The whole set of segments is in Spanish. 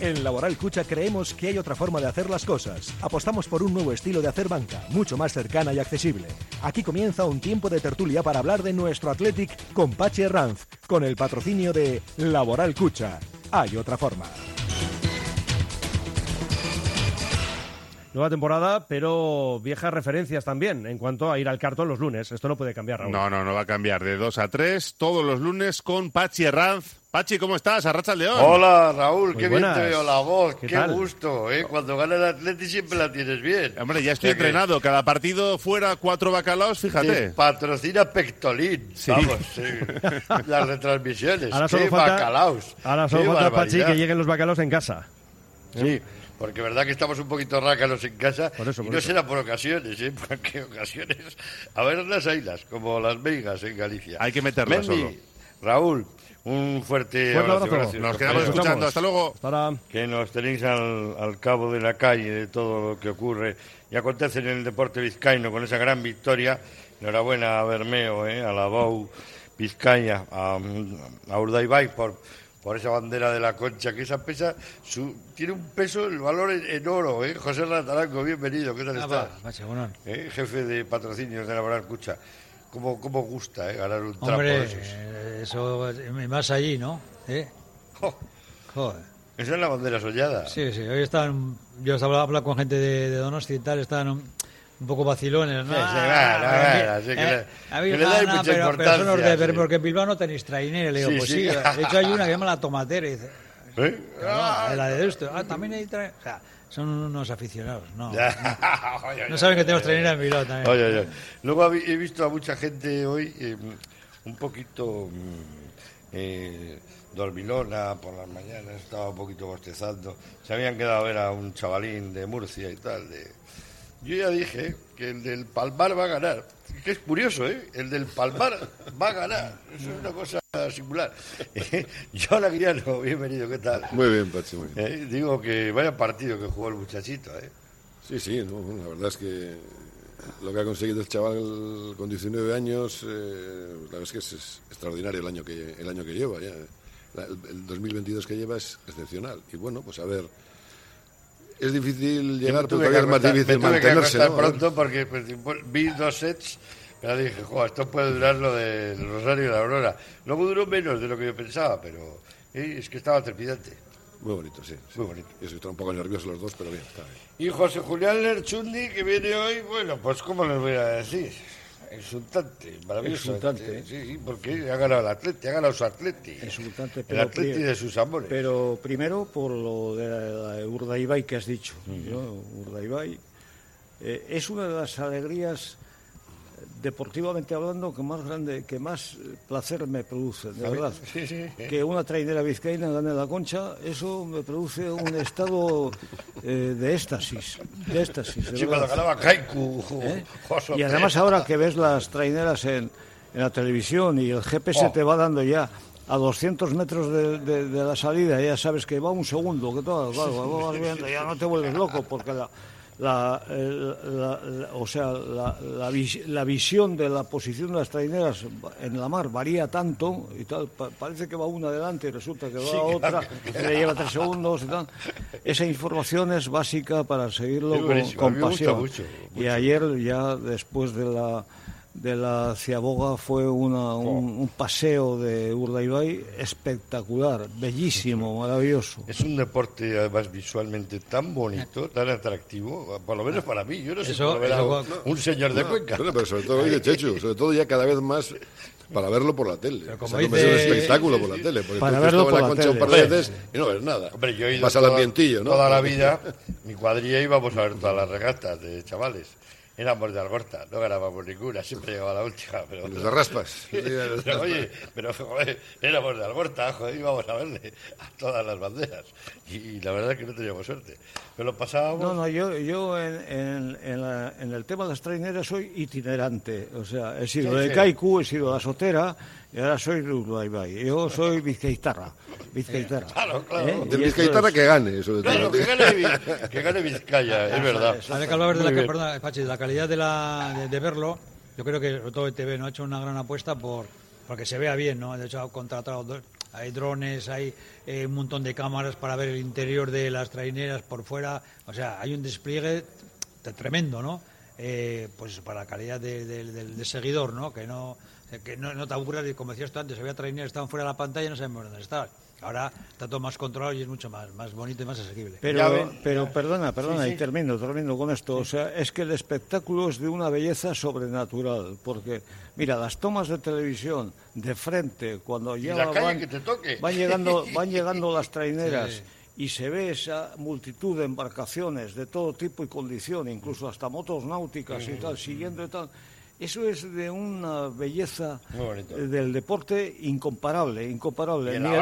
En Laboral Cucha creemos que hay otra forma de hacer las cosas. Apostamos por un nuevo estilo de hacer banca, mucho más cercana y accesible. Aquí comienza un tiempo de tertulia para hablar de nuestro Athletic con Pachi Herranz, con el patrocinio de Laboral Cucha. Hay otra forma. Nueva temporada, pero viejas referencias también en cuanto a ir al cartón los lunes. Esto no puede cambiar, Raúl. No, no, no va a cambiar. De 2 a 3, todos los lunes con Pachi Herranz. Pachi, ¿cómo estás? Arracha el León. Hola, Raúl, Muy qué buenas. bien te veo la voz, ¿Qué gusto, ¿eh? Cuando gana el Atleti siempre la tienes bien. Hombre, ya estoy que entrenado. Cada partido fuera cuatro bacalaos, Te fíjate. patrocina Pectolín, Sí. vamos, sí. las retransmisiones, Ahora solo qué falta, bacalaos. ahora solo qué falta Pachi, que lleguen los bacalos en casa. Sí, porque verdad que estamos un poquito rácalos en casa Por eso, y por no eso. será por ocasiones, ¿eh? Porque ocasiones, a ver las ailas, como las veigas en Galicia. Hay que meterlas Mendy, solo. Raúl, un fuerte, Fuerte abrazo, abrazo. gracias, Nos quedamos escuchando. Hasta luego. Hasta que nos tenéis al, al cabo de la calle de todo lo que ocurre y acontece en el deporte vizcaíno con esa gran victoria. Enhorabuena a Bermeo, ¿eh? a la Bou Vizcaya, a, a Urdaibai por, por esa bandera de la concha, que esa pesa, su, tiene un peso, el valor en, en oro. ¿eh? José Rataranco, bienvenido, ¿qué tal Ah, estás? va, bueno. ¿Eh? Jefe de patrocinios de Laboral Cucha. ¿Cómo, cómo gusta eh? ganar un trapo Hombre, de esos? eh, eso, más allí, ¿no? ¿Eh? Jo, Joder. esa es la bandera soñada. Sí, sí, hoy están, yo estaba hablando con gente de, de Donosti y tal, están un, un poco vacilones, ¿no? Sí, sí, Ah, sí, que eh, que le no, dais no, mucha pero, pero son los importancia, de, pero sí. porque en Bilbao no tenéis trainera, le digo, Sí, pues sí. sí, de hecho hay una que se llama la tomatera y dice, ¿Eh? "Ah, la de esto, ah, también hay trainera, o sea, son unos aficionados, no, no, Oye, no oye, saben que tenemos trainera en Bilbao también. Oye, oye. Luego he visto a mucha gente hoy eh, un poquito mm, eh, dormilona por las mañanas, estaba un poquito bostezando. Se habían quedado a ver a un chavalín de Murcia y tal. De... Yo ya dije que el del Palmar va a ganar. Que es curioso, ¿eh? El del Palmar va a ganar. Eso es una cosa singular. John Aguiriano, bienvenido, ¿qué tal? Muy bien, Pachi, muy bien. Eh, digo que vaya partido que jugó el muchachito, ¿eh? Sí, sí, no, la verdad es que lo que ha conseguido el chaval con 19 años, eh, la verdad es que es, es extraordinario el año que, el año que lleva ya. La- el, el 2022 que lleva es excepcional. Y bueno, pues a ver, es difícil llegar, pero todavía es más difícil me tuve que mantenerse. ¿no? Pronto porque pues, vi dos sets, pero dije, jo, esto puede durar lo del Rosario y la Aurora. Luego duró menos de lo que yo pensaba, pero es que estaba trepidante. Muy bonito, sí. sí. Muy bonito. Yo estoy un poco nervioso los dos, pero bien, está bien. Y José Julián Lerchundi, que viene hoy, bueno, pues ¿cómo les voy a decir? Insultante, maravilloso. Insultante. Sí, sí, porque ha ganado el Atleti, ha ganado su Atleti. Insultante, El pero Atleti pri- de sus amores. Pero primero por lo de Urdaibai que has dicho. Mm. ¿no? Urdaibai eh, es una de las alegrías deportivamente hablando que más grande, que más eh, placer me produce, de verdad. Sí, sí. Que una trainera vizcaína gane la concha, eso me produce un estado eh, de éxtasis, de éxtasis. de cuando ganaba Kaiku. ¿eh? Y además ahora que ves las traineras en, en la televisión y el GPS Oh. te va dando ya a 200 metros de, de- de la salida, ya sabes que va un segundo, que todo, claro, vas viendo, ya no te vuelves loco porque la... la, eh, la- la- o sea, la, la vis- la visión de la posición de las traineras en la mar varía tanto y tal, pa- parece que va una adelante y resulta que va Sí, otra, claro. que le lleva tres segundos y tal. Esa información es básica para seguirlo con, con pasión. mucho, Y ayer ya después de la de la Ciaboga fue una, un, un paseo de Urdaibai espectacular, bellísimo, maravilloso. Es un deporte además visualmente tan bonito, tan atractivo, por lo menos para mí. Yo no sé Eso- a un, un señor de Cuenca. Bueno, pero sobre todo, oye, Chechu, sobre todo ya cada vez más para verlo por la tele. Pero O como sea, no me sea un dice- espectáculo por la tele. Porque Para tú verlo por la la concha un tele. par de Hombre. veces y no ves nada. Hombre, yo he ido Vas al toda- ambientillo, ¿no? Toda la vida, mi cuadrilla íbamos a ver todas las regatas de chavales. Éramos de Algorta, no ganábamos ninguna, siempre llegaba la última. Pero, Los de raspas. pero, oye, pero joder, éramos de Algorta, joder, íbamos a verle a todas las banderas. Y, la verdad es que no teníamos suerte. Pero lo pasábamos. No, no, yo, yo en, en- en la- en el tema de las traineras soy itinerante. O sea, he sido Sí, de sí. Kaiku, he sido de la Sotera y ahora soy de Urdaibai. Yo soy vizcaitarra. Vizcaitarra. Claro, claro. ¿Eh? De Y Vizcaitarra es- que gane, sobre todo. Claro, que gane, que gane Vizcaya, es verdad. Ahora que hablabas de la, perdona, Pachi, de la calidad de, la, de, de verlo, yo creo que sobre todo el TV no ha hecho una gran apuesta por porque se vea bien, ¿no? De hecho ha contratado dos, hay drones, hay eh, un montón de cámaras para ver el interior de las traineras por fuera. O sea, hay un despliegue tremendo, ¿no? Eh, pues para la calidad del seguidor, ¿no? Que no, que no, no te aburras, como decías tú antes, había traineras que estaban fuera de la pantalla y no sabemos dónde estaban. Ahora está todo más controlado y es mucho más, más bonito y más asequible. Pero, pero perdona, perdona, y termino, termino con esto. O sea, es que el espectáculo es de una belleza sobrenatural, porque, mira, las tomas de televisión de frente, cuando ya van, van, llegando, van llegando las traineras y se ve esa multitud de embarcaciones de todo tipo y condición, incluso hasta motos náuticas y tal, siguiendo y tal eso es de una belleza del deporte incomparable, incomparable. ni,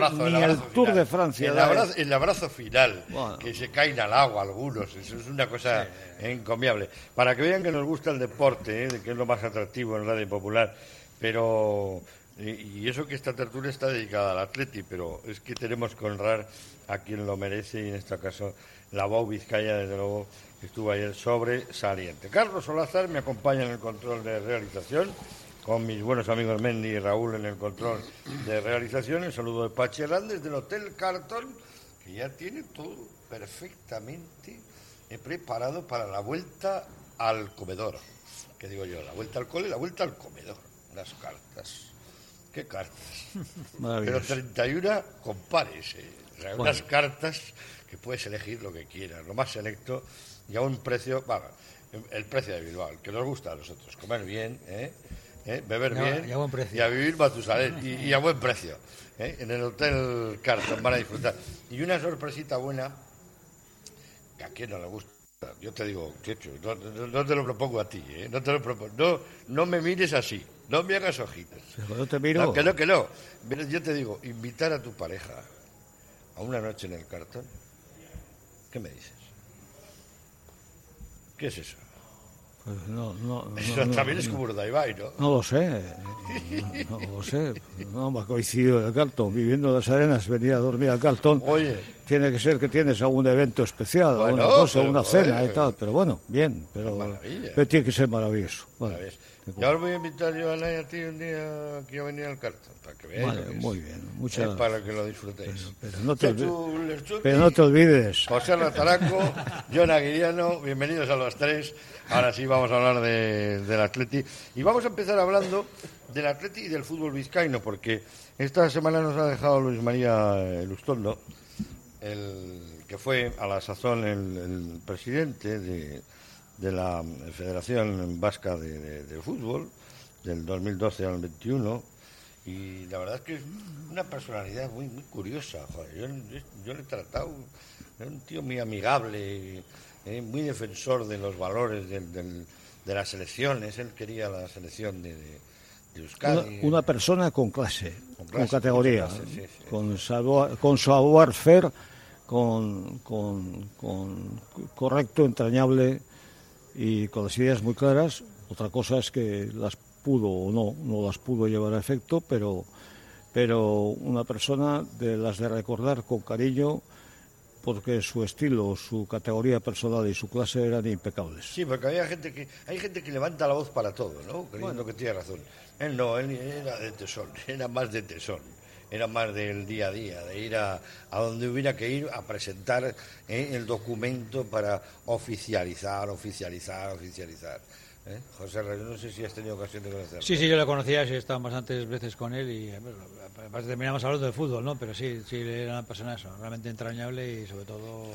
el, Tour de Francia. El abrazo, final, que se caen al agua algunos, eso es una cosa encomiable. Para que vean que nos gusta el deporte, ¿eh? que es lo más atractivo en Radio Popular, pero... Y eso que esta tertulia está dedicada al atleti, pero es que tenemos que honrar a quien lo merece y en este caso la Bau Vizcaya, desde luego, estuvo ayer sobresaliente. Carlos Solazar me acompaña en el control de realización, con mis buenos amigos Mendy y Raúl en el control de realización. El saludo de Pachi Hernández del Hotel Carton, que ya tiene todo perfectamente preparado para la vuelta al comedor. ¿Qué digo yo? La vuelta al cole la vuelta al comedor. Las cartas. ¿Qué cartas? Pero 31 compares. ¿eh? unas cartas que puedes elegir lo que quieras, lo más selecto y a un precio, bueno, el precio de Bilbao, el que nos gusta a nosotros, comer bien, ¿eh? ¿Eh? beber bien y a, buen precio. y a vivir Matusalén y, y a buen precio. ¿eh? En el Hotel Carton van a disfrutar. Y una sorpresita buena, que a quien no le gusta. Yo te digo, Checho, no, te lo propongo a ti, ¿eh? no te lo propongo. No, no me mires así, no me hagas ojitos. No te miro. que no, que no. Yo te digo, invitar a tu pareja a una noche en el cartón, ¿qué me dices? ¿Qué es eso? Pues no, no, eso también es como Urdaibai, ¿no? No lo sé, no, lo sé. No me ha coincidido el cartón. Viviendo en las arenas, venir a dormir al cartón. Oye. Tiene que ser que tienes algún evento especial, una cosa, una cena y tal. Pero bueno, bien, pero, pero tiene que ser maravilloso. Ya os voy a invitar yo a a ti un día que yo venía al cartón, para que veáis. Vale, muy bien, muchas gracias. Para que lo disfrutéis. Pero, no, te pero no te olvides. José Lataraco, John Aguiriano, bienvenidos a los tres. Ahora sí vamos a hablar de, del Atleti. Y vamos a empezar hablando del Atleti y del fútbol vizcaíno, porque esta semana nos ha dejado Luis María Lustondo, el que fue a la sazón el presidente de de la Federación Vasca de, Fútbol del 2012 al 21 y la verdad es que es una personalidad muy, muy curiosa. Yo, yo, le he tratado, es un tío muy amigable, eh, muy defensor de los valores de las selecciones. Él quería la selección de, de Euskadi. Una, persona con clase, con, categoría, con, savoir, con savoir-faire, con, con, con correcto, entrañable y con las ideas muy claras. Otra cosa es que las pudo o no, no las pudo llevar a efecto, pero, pero una persona de las de recordar con cariño porque su estilo, su categoría personal y su clase eran impecables. Sí, porque había gente que hay gente que levanta la voz para todo, ¿no? Creyendo que tiene razón. Él no, él era de tesón, era más de tesón era más del día a día, de ir a, a donde hubiera que ir a presentar eh, el documento para oficializar, oficializar, oficializar. ¿eh? José no sé si has tenido ocasión de conocerlo. Sí, sí, yo lo conocía, sí, he estado bastantes veces con él y además terminamos hablando de fútbol, ¿no? Pero sí, sí, era una persona eso, realmente entrañable y sobre todo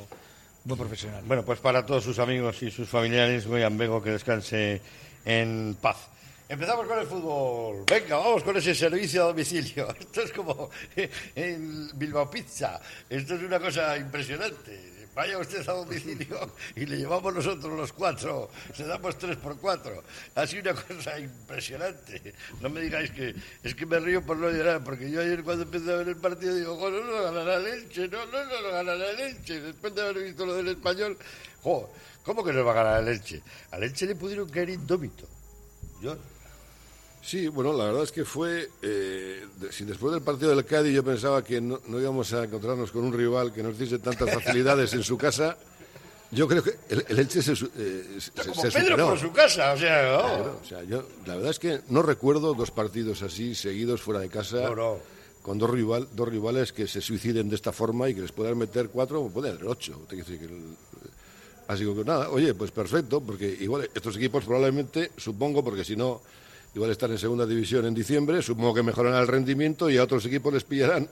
muy profesional. Bueno, pues para todos sus amigos y sus familiares, voy a Ambego que descanse en paz. Empezamos con el fútbol. Venga, vamos con ese servicio a domicilio. Esto es como en Bilbao Pizza. Esto es una cosa impresionante. Vaya usted a domicilio y le llevamos nosotros los cuatro. Se damos tres por cuatro. Así una cosa impresionante. No me digáis que es que me río por no llorar, porque yo ayer cuando empecé a ver el partido digo, no, no ganará leche, no, no, no, no ganará leche. Después de haber visto lo del español, jo, ¿cómo que no va a ganar la leche? A leche le pudieron caer indómito. Yo Sí, bueno, la verdad es que fue, eh, si después del partido del Cádiz yo pensaba que no, íbamos a encontrarnos con un rival que nos diese tantas facilidades en su casa, yo creo que el, Elche se, eh, Como Pedro por su casa, o sea, o sea, yo la verdad es que no recuerdo dos partidos así seguidos fuera de casa con dos, rival, dos rivales que se suiciden de esta forma y que les puedan meter cuatro o pueden hacer ocho. así que nada, oye, pues perfecto, porque igual estos equipos probablemente, supongo, porque si no, igual están en segunda división en diciembre, supongo que mejoran el rendimiento y a otros equipos les pillarán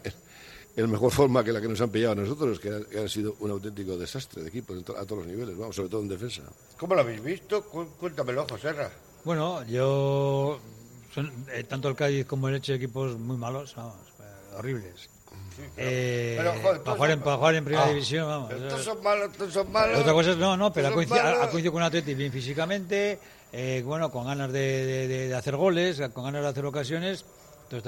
en mejor forma que la que nos han pillado a nosotros, que ha, sido un auténtico desastre de equipos a todos los niveles, vamos, sobre todo en defensa. ¿Cómo lo habéis visto? Cuéntamelo, José Bueno, yo son, eh, tanto el Cádiz como el Eche equipos muy malos, vamos, eh, horribles. Eh, para, jugar en, primera ah, división, vamos. Estos son malos, estos son malos. Otra cosa es, no, no, pero ha coincidido, con Atleti bien físicamente, bueno, con ganas de, hacer goles, con ganas de hacer ocasiones, entonces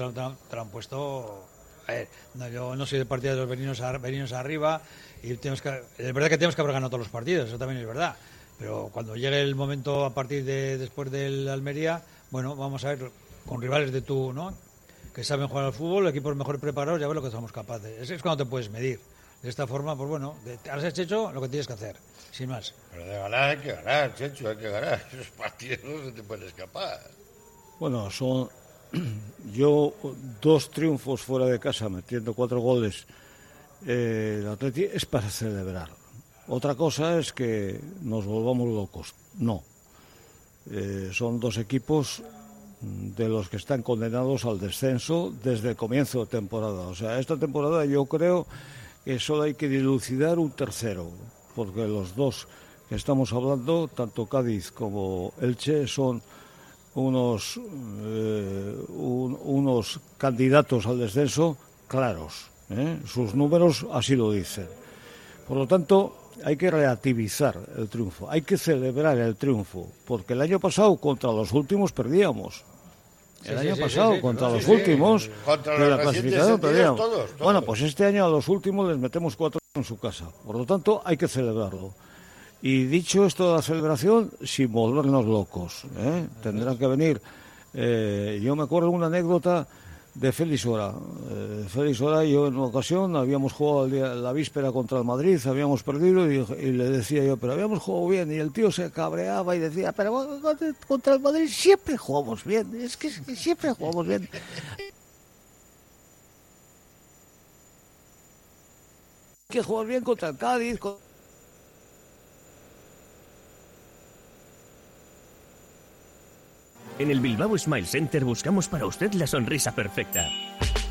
te lo, han puesto a ver, no, yo no soy de partido de los veninos, veninos arriba y tenemos que, es verdad que tenemos que haber ganado todos los partidos, eso también es verdad. Pero cuando llegue el momento a partir de después del Almería, bueno, vamos a ver con rivales de tú, ¿no? Que saben jugar al fútbol, equipos mejor preparados, ya ver lo que somos capaces. Ese es cuando te puedes medir. De esta forma, pues bueno, has hecho lo que tienes que hacer, sin más. Pero de ganar hay que ganar, Checho, hay que ganar. Esos partidos no se te pueden escapar. Bueno, son yo dos triunfos fuera de casa metiendo cuatro goles eh, el Atleti es para celebrar. Otra cosa es que nos volvamos locos. No. Eh, son dos equipos de los que están condenados al descenso desde el comienzo de temporada. O sea, esta temporada yo creo que solo hay que dilucidar un tercero, porque los dos que estamos hablando, tanto Cádiz como Elche, son unos, eh, unos candidatos al descenso claros. ¿eh? Sus números así lo dicen. Por lo tanto, hay que relativizar el triunfo, hay que celebrar el triunfo, porque el año pasado contra los últimos perdíamos. El año pasado, contra los últimos de la clasificación perdíamos. Bueno, pues este año a los últimos les metemos cuatro en su casa. Por lo tanto, hay que celebrarlo. Y dicho esto de la celebración, sin volvernos locos, ¿eh? tendrán que venir. Eh, yo me acuerdo una anécdota de Félix Hora. Eh, Félix Hora y yo en una ocasión habíamos jugado la víspera contra el Madrid, habíamos perdido y, le decía yo, pero habíamos jugado bien. Y el tío se cabreaba y decía, pero contra el Madrid siempre jugamos bien, es que, siempre jugamos bien. Que jugar bien contra el Cádiz. En el Bilbao Smile Center buscamos para usted la sonrisa perfecta.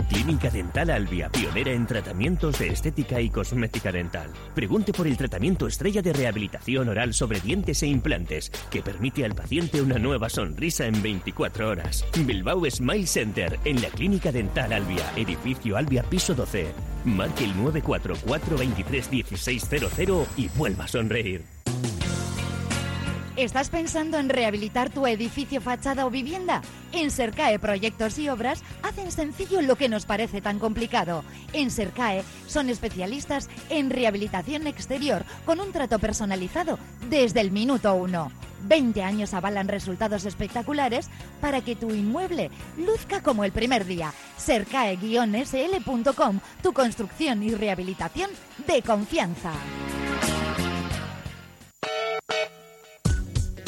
Clínica Dental Albia, pionera en tratamientos de estética y cosmética dental. Pregunte por el tratamiento estrella de rehabilitación oral sobre dientes e implantes, que permite al paciente una nueva sonrisa en 24 horas. Bilbao Smile Center, en la Clínica Dental Albia, edificio Albia, piso 12. Marque el 944 23 1600 y vuelva a sonreír. ¿Estás pensando en rehabilitar tu edificio, fachada o vivienda? En Sercae Proyectos y Obras hacen sencillo lo que nos parece tan complicado. En Sercae son especialistas en rehabilitación exterior con un trato personalizado desde el minuto uno. 20 años avalan resultados espectaculares para que tu inmueble luzca como el primer día. Sercae-sl.com, tu construcción y rehabilitación de confianza.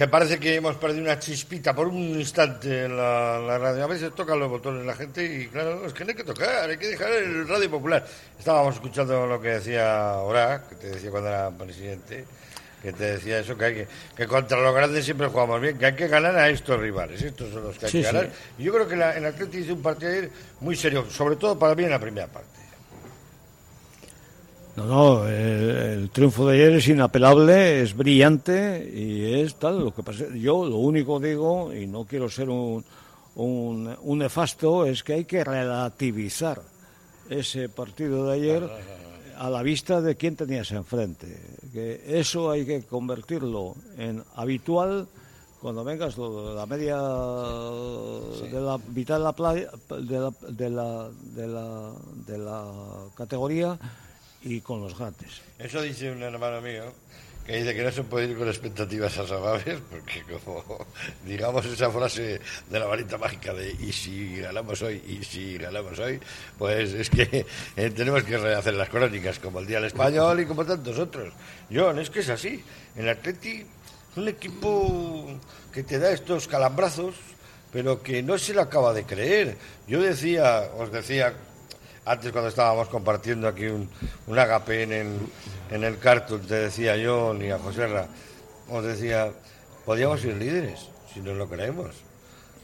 que parece que hemos perdido una chispita por un instante en la, radio. A veces tocan los botones la gente y claro, es que no hay que tocar, hay que dejar el radio popular. Estábamos escuchando lo que decía Ora, que te decía cuando era presidente, que te decía eso, que, hay que, contra los grandes siempre jugamos bien, que hay que ganar a estos rivales, estos son los que hay que ganar. Y yo creo que la, el Atlético hizo un partido muy serio, sobre todo para mí en la primera parte. No, no, el, triunfo de ayer es inapelable, es brillante y es tal. Lo que pasa, yo lo único digo, y no quiero ser un, un, nefasto, es que hay que relativizar ese partido de ayer a la vista de quién tenías enfrente. Que eso hay que convertirlo en habitual cuando vengas, la media de la mitad de la playa, de la, de la, de la, de la categoría y con los grandes. Eso dice un hermano mío que dice que no se puede ir con expectativas asabables porque como digamos esa frase de la varita mágica de y si ganamos hoy y si ganamos hoy pues es que eh, tenemos que rehacer las crónicas como el Día del Español y como tantos otros. John es que es así. El Atleti es un equipo que te da estos calambrazos pero que no se lo acaba de creer. Yo decía os decía antes cuando estábamos compartiendo aquí un, un agape en el, en el cartoon, te decía yo, ni a José Ra, os decía, podíamos ser líderes, si nos lo creemos.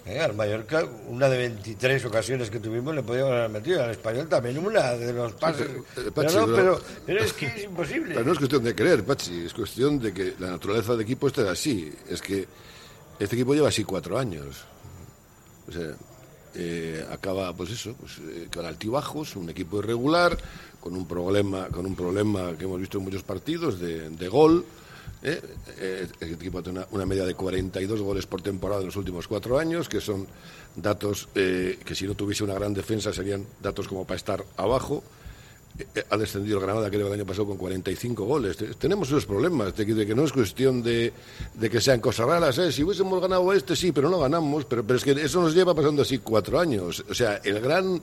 ¿Eh? Al Mallorca, una de 23 ocasiones que tuvimos le podíamos haber metido, al español también una de los pases. eh, pero, no, pero- es que es imposible. Pero no es cuestión de creer, Pachi, es cuestión de que la naturaleza del equipo esté así. Es que este equipo lleva así cuatro años. O sea, eh, acaba, pues eso, pues, eh, con altibajos, un equipo irregular, con un problema, con un problema que hemos visto en muchos partidos de, de gol. ¿eh? Eh, el equipo tiene una, una media de 42 goles por temporada en los últimos cuatro años, que son datos eh, que si no tuviese una gran defensa serían datos como para estar abajo. Eh, ha descendido el Granada, que el año pasado con 45 goles. Te- Tenemos esos problemas, de que, de que no es cuestión de, de que sean cosas raras. ¿eh? Si hubiésemos ganado este, sí, pero no ganamos. Pero, pero es que eso nos lleva pasando así cuatro años. O sea, el gran,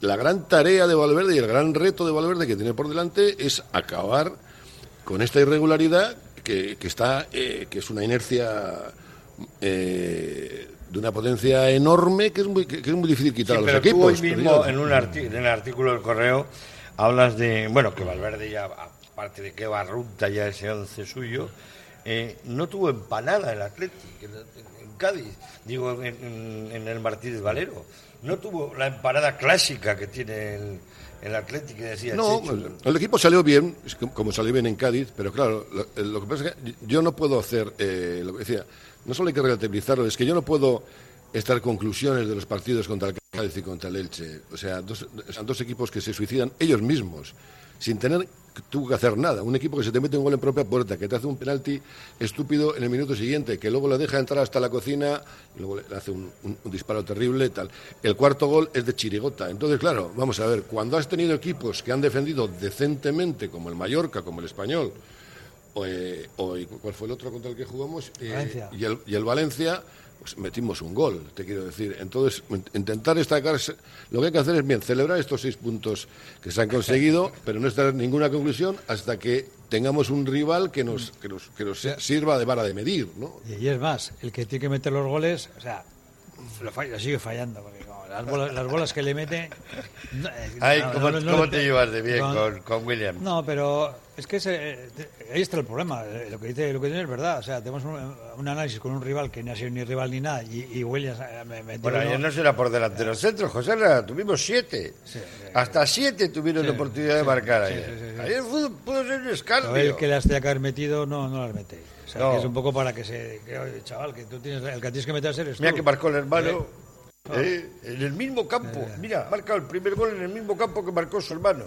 la gran tarea de Valverde y el gran reto de Valverde que tiene por delante es acabar con esta irregularidad que, que está, eh, que es una inercia eh, de una potencia enorme que es muy, que, que es muy difícil quitar Sí, a los pero tú hoy pero mismo, en, un en el artículo del Correo, hablas de, bueno, que Valverde ya, aparte de que barrunta ya ese once suyo, eh, no tuvo empanada el Atlético en, en Cádiz, digo, en, el Martínez Valero. No tuvo la empanada clásica que tiene el, el Atlético, decía No, el, el equipo salió bien, como salió bien en Cádiz, pero claro, lo, eh, lo que pasa es que yo no puedo hacer, eh, lo que decía, no solo hay que relativizarlo, es que yo no puedo estar conclusiones de los partidos contra el Cádiz y contra el Elche. O sea, dos, son dos equipos que se suicidan ellos mismos, sin tener que hacer nada. Un equipo que se te mete un gol en propia puerta, que te hace un penalti estúpido en el minuto siguiente, que luego le deja entrar hasta la cocina y luego le hace un, un- un disparo terrible tal. El cuarto gol es de chirigota. Entonces, claro, vamos a ver, cuando has tenido equipos que han defendido decentemente, como el Mallorca, como el Español, o, eh, o- ¿cuál fue el otro contra el que jugamos? Eh, Valencia. y, el, y el Valencia, pues metimos un gol, te quiero decir. Entonces, in- intentar destacar, lo que hay que hacer es bien, celebrar estos seis puntos que se han conseguido, pero no estar en ninguna conclusión hasta que tengamos un rival que nos, que nos, que nos sirva de vara de medir, ¿no? Y, es más, el que tiene que meter los goles, o sea, lo, falla- lo sigue fallando. Porque las, bolas, las bolas que le mete. no, eh, Ay, no, ¿cómo, no- no cómo te llevas de bien con, con William? No, pero es que ese- eh, ahí está el problema. eh, Lo que dice, lo que dice es verdad. O sea, tenemos un, un análisis con un rival que no ha sido ni rival ni nada. Y, y Williams eh, me metió Bueno, uno- ayer no será por delantero centro, José, tuvimos siete. Hasta siete tuvieron la oportunidad de marcar ayer. sí, sí, sí. Ayer pudo, pudo ser un escándalo. el que las tenía que haber metido no, no las mete. O sea, No. que es un poco para que se. Que, oye, chaval, que tú tienes. El que tienes que meter eres tú. Mira que marcó el hermano Eh. eh, en el mismo campo. Mira, ha marcado el primer gol en el mismo campo que marcó su hermano.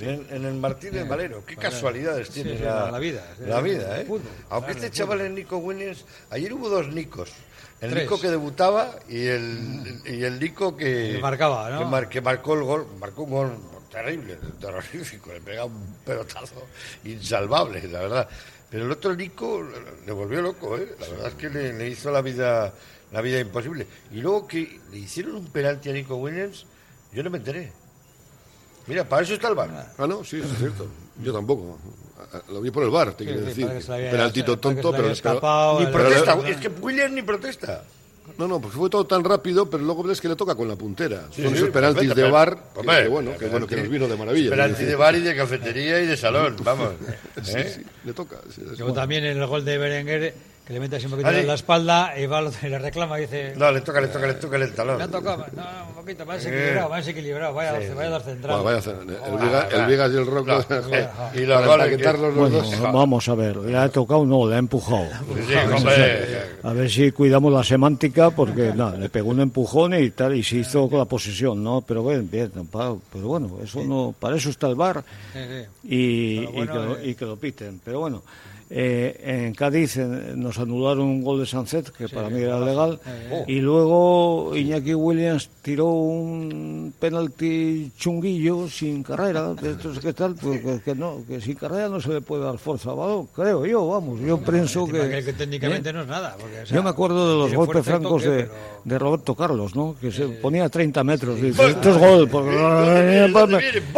En, en el Martínez Valero. Qué casualidades tiene sí, la, la vida. La vida, ¿eh? fútbol, Aunque claro, este chaval es Nico Williams. Ayer hubo dos Nicos. El Tres. Nico que debutaba y el, y el Nico que, Que marcaba, ¿no? que, mar- que marcó el gol. Marcó un gol terrible, terrorífico. Le pegaba un pelotazo insalvable, la verdad. Pero el otro Nico le volvió loco, ¿eh? La verdad es que le, le hizo la vida, la vida imposible. Y luego que le hicieron un penalti a Nico Williams, yo no me enteré. Mira, para eso está el bar. Ah, no, sí, es cierto. Yo tampoco. Lo vi por el bar, te quiero sí, decir. había- Penaltito tonto, pero, escapado, Ni protesta, es que Williams ni protesta. No, no, porque fue todo tan rápido, pero luego ves que le toca con la puntera. Sí, Son sí, esos penaltis perfecto, de bar, que, bueno, que bueno, que nos vino de maravilla. Penalti quiero de bar y de cafetería y de salón, vamos. Sí, ¿eh? sí, le toca. Luego también en el gol de Berenguer, que le mete así un poquito en la espalda, y va, y le reclama y dice. No, le toca, le toca, le toca el talón. Me ha tocado. No, no, un poquito, más equilibrado, más equilibrado. Vaya, vaya a dar central. Bueno, vaya a hacer- el, Vigas, el Vigas y el Rocco. Y los para goles empaquetarlos los Bueno, dos. vamos a ver, le ha tocado, no, le ha empujado. Sí, hombre. A ver si cuidamos la semántica, porque nada, le pegó un empujón y tal, y se hizo con la posesión, ¿no? Pero bien, bien, pero bueno, eso no, para eso está el bar Sí, sí. y, Pero bueno, y que lo, eh. y que lo piten. Pero bueno, Eh, en Cádiz eh, nos anularon un gol de Sancet, que para mí era legal, Eh, y luego Iñaki Williams tiró un penalti chunguillo sin carrera. de estos que tal, pues que, que no, que sin carrera no se le puede dar fuerza al balón, creo yo, vamos. Yo pienso que. que técnicamente ¿eh? no es nada. porque, o sea, Yo me acuerdo de los golpes francos toque, de, pero- de Roberto Carlos, ¿no? Que se ponía a 30 metros. Y dice, esto es gol. Porque...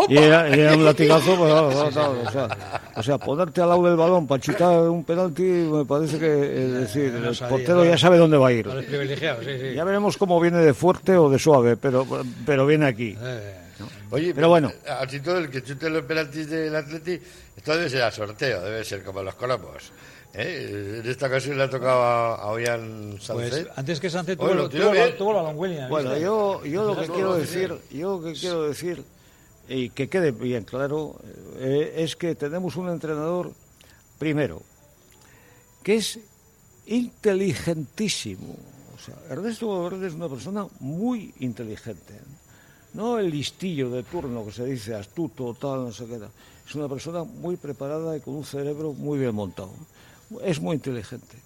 Y era, y era un latigazo. pues, o, sea, o sea, ponerte al lado del balón para un penalti, me parece que es decir, no el sabía, portero ya sabe dónde va a ir. Sí, sí. Ya veremos cómo viene de fuerte o de suave, pero, pero viene aquí. Eh, Oye, Pero bueno. Así todo el que chute los penaltis del Atleti, esto debe ser a sorteo, debe ser como los colomos. ¿eh? En esta ocasión le ha tocado a, a Ollán pues Sánchez. antes que Sánchez tuvo, lo tiró tuvo, bien. tuvo la. Bueno, yo, yo lo que quiero decir, yo lo que quiero decir, y que quede bien claro, eh, es que tenemos un entrenador, primero, que es inteligentísimo. O sea, Ernesto Valverde es una persona muy inteligente. No el listillo de turno que se dice astuto, tal, no sé qué. Es una persona muy preparada y con un cerebro muy bien montado. Es muy inteligente.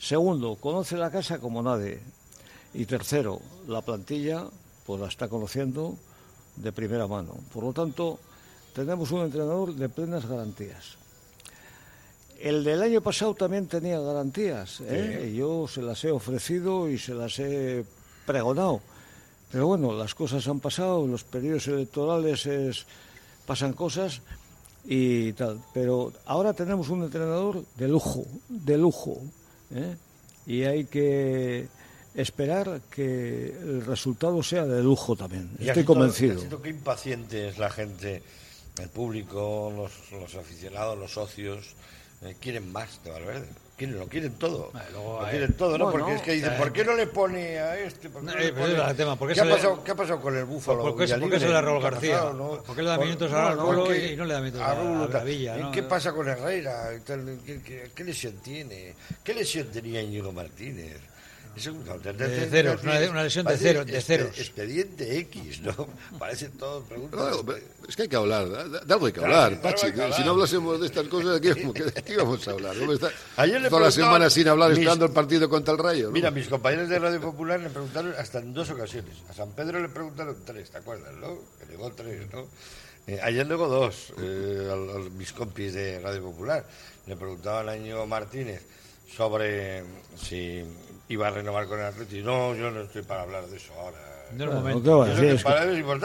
Segundo, conoce la casa como nadie. Y tercero, la plantilla, pues la está conociendo de primera mano. Por lo tanto, tenemos un entrenador de plenas garantías. El del año pasado también tenía garantías. ¿eh? Y Yo se las he ofrecido y se las he pregonado. Pero bueno, las cosas han pasado, los periodos electorales es- pasan cosas y tal. Pero ahora tenemos un entrenador de lujo, de lujo. ¿eh? Y hay que esperar que el resultado sea de lujo también. Y Estoy convencido. todo, qué impaciente es la gente, el público, los, los aficionados, los socios, eh, quieren más de Valverde. Quieren, lo quieren todo. Luego, lo eh, quieren todo, ¿no? bueno, Porque es que dicen, eh, ¿por qué no le pone a este? ¿Por qué no le pero pone? ese es el tema, ¿por qué ¿Qué, se ha le- pasado, ¿Qué ha pasado con el Búfalo? ¿Por qué por qué se da Raúl ¿Qué ha García? pasado, no? ¿Por qué le da minutos a porque- y no le da minutos a qué pasa con Herrera? ¿Qué, qué, qué lesión tiene? ¿Qué lesión tenía Íñigo Martínez? De ceros, una- una lesión de cero- de ceros. Expediente X, ¿no? Parecen todos preguntas. No, pero es que hay que hablar, de de algo hay que hablar, Claro, Pachi. hay que hablar. Si no hablásemos de estas cosas, ¿de qué, qué- qué íbamos a hablar? ¿Cómo está? Ayer le Toda la semana sin hablar, mis- esperando el partido contra el Rayo. ¿no? Mira, mis compañeros de Radio Popular le preguntaron hasta en dos ocasiones. A San Pedro le preguntaron tres, ¿te acuerdas, no? Que llegó tres, ¿no? Eh, ayer luego dos, eh, a, mis compis de Radio Popular. Le preguntaban a Íñigo Martínez sobre si iba a renovar con el Atlético. No, yo no estoy para hablar de eso ahora.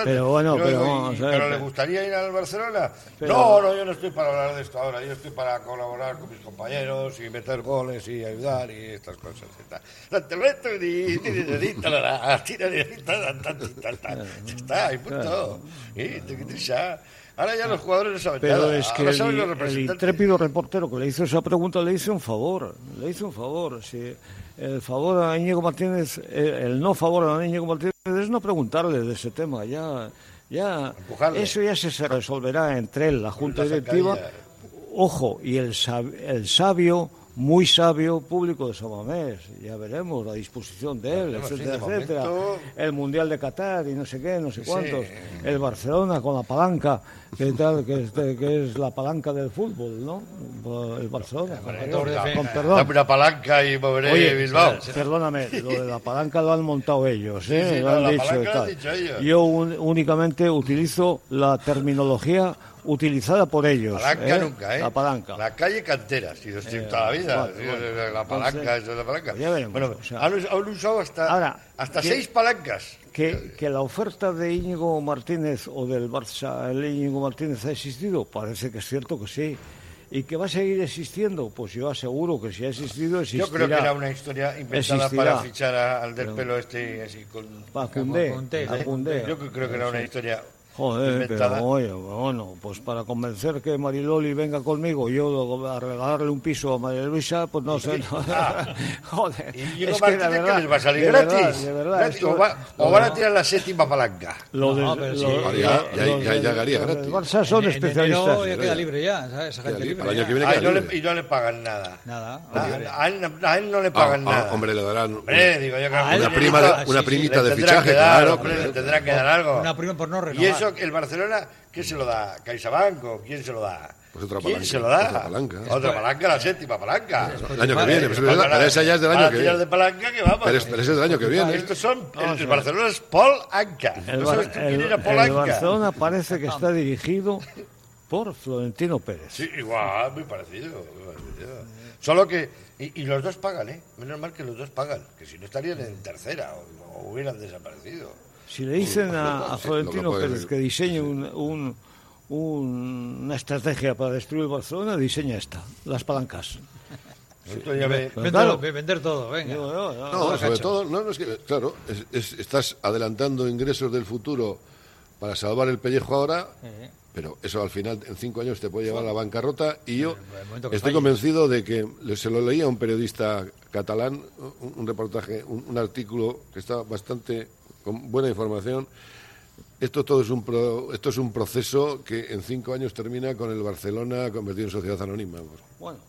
Pero bueno, Yo pero digo, vamos ¿y- a ver, ¿pero le gustaría ir al Barcelona? Pero- No, no, yo no estoy para hablar de esto ahora. Yo estoy para colaborar con mis compañeros y meter goles y ayudar y estas cosas. y tal. Ya está, y punto. Y. Ahora ya los jugadores no saben Pero nada. es que el, el intrépido reportero que le hizo esa pregunta le hizo un favor, le hizo un favor. Si el favor a Íñigo Martínez, eh, el no favor a Íñigo Martínez es no preguntarle de ese tema, ya, ya, Empujarle. eso ya se, se resolverá entre él, la junta directiva, ojo, y el, sab- el sabio, muy sabio público de Samamés, ya veremos la disposición de él, Bueno, sí, etcétera, de etcétera. momento- El Mundial de Qatar y no sé qué, no sé Sí. cuántos. El Barcelona con la palanca, que, tal, que, es, que es la palanca del fútbol, ¿no? El Barcelona. con, con Dame perdón. una palanca y moveré Oye, Bilbao. perdóname, lo de la palanca lo han montado ellos, ¿eh? Sí, sí, lo han dicho y tal. dicho ellos. Yo un- únicamente utilizo la terminología utilizada por ellos. Palanca ¿eh? nunca, ¿eh? La palanca. La calle Canteras, y los toda la vida. bueno, sí, bueno. la palanca, Entonces, eso es la palanca. pues ya veremos, bueno, o sea. han, us- han usado hasta, Ahora, hasta ¿qué- seis palancas. Que, que la oferta de Íñigo Martínez o del Barça, el Íñigo Martínez ha existido, parece que es cierto que sí. ¿Y que va a seguir existiendo? Pues yo aseguro que si ha existido, Yo existirá. creo que era una historia inventada Existirá. para fichar a- al del pelo este así con... Koundé, Koundé, a sí. Koundé. Yo creo que era una historia Joder, inventada. pero oye, bueno, pues para convencer que Mariloli venga conmigo, yo a regalarle un piso a María Luisa, pues no sé. no. Joder. Y Diego es que de Martínez, ¿qué verdad, les va a salir de gratis? verdad, de verdad, Gratis, esto- o, va- o van a tirar la séptima palanca. Lo No, del- pero lo- sí. lo- Ya- ya- ya llegaría del gratis. Barça son En- en especialistas. enero ya queda libre ya, ¿sabes? Esa gente libre. libre El año ya. que viene A él, queda no libre. le, y no le pagan nada. Nada. A, a él, a él no le Ah, pagan ah, nada. hombre, le darán Hombre, digo yo que Ah, una prima, ah, de- sí, una sí, primita de fichaje, que claro. hombre, le tendrán que dar algo. Una prima por no Y renovar. Eso, el Barcelona, ¿qué se lo da? ¿CaixaBank o quién se lo da? Pues otra ¿Quién palanca. se lo da? Otra palanca. Otra palanca, la séptima palanca. El año que viene, pero esa ya es del año Van a que viene. de palanca que vamos. Pero, es- pero ese es del año que viene. Estos son. El. Barcelona es Paul Anca. El, ¿No Bar- sabes tú quién era Paul el? Barcelona parece que está dirigido por Florentino Pérez. Sí, igual, muy parecido. muy parecido. Solo que. Y, y los dos pagan, ¿eh? Menos mal que los dos pagan. Que si no estarían en tercera o, o hubieran desaparecido. Si le dicen a, a Sí, lo Florentino Pérez que diseñe un- un- un- una estrategia para destruir el Barcelona, diseña esta, las palancas. Pero Vender, claro. vender todo, venga. Yo, yo, No, yo, sobre todo, no, no, es que, claro, es- es- estás adelantando ingresos del futuro para salvar el pellejo ahora, pero eso al final, en cinco años, te puede llevar a la bancarrota. Y yo estoy convencido de que le- se lo leía a un periodista catalán, un, un reportaje, un, un artículo que está bastante con buena información. Esto todo es un pro- esto es un proceso que en cinco años termina con el Barcelona convertido en sociedad anónima. Bueno,